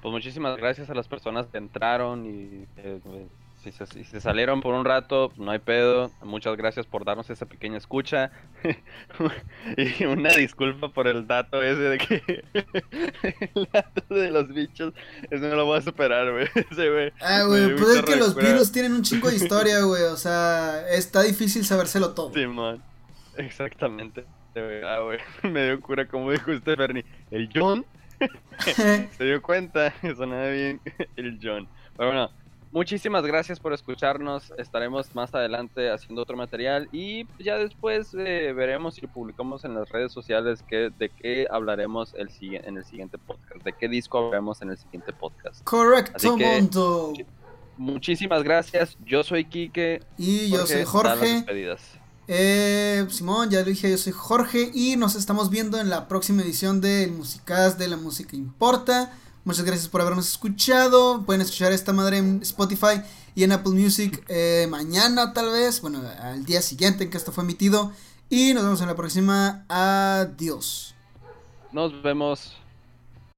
Pues muchísimas gracias a las personas que entraron y eh, pues, si, se, si se salieron por un rato, no hay pedo. Muchas gracias por darnos esa pequeña escucha. y una disculpa por el dato ese de que el dato de los bichos, eso no lo voy a superar, güey. Ese, güey. Ah, güey, pues es que los virus tienen un chingo de historia, güey. O sea, está difícil sabérselo todo. Simón. Exactamente. güey. Ah, güey. Me dio cura como dijo este Fernie. El John se dio cuenta, sonaba bien el John. Pero bueno, muchísimas gracias por escucharnos. Estaremos más adelante haciendo otro material y ya después eh, veremos si lo publicamos en las redes sociales que, de qué hablaremos el, en el siguiente podcast, de qué disco hablaremos en el siguiente podcast. Correcto, que- mundo. Muchísimas gracias. Yo soy Quique. Y yo soy Jorge. Eh, Simón, ya lo dije, yo soy Jorge y nos estamos viendo en la próxima edición del Musicast de la Música Importa. Muchas gracias por habernos escuchado. Pueden escuchar esta madre en Spotify y en Apple Music eh, mañana tal vez, bueno, al día siguiente en que esto fue emitido. Y nos vemos en la próxima. Adiós. Nos vemos.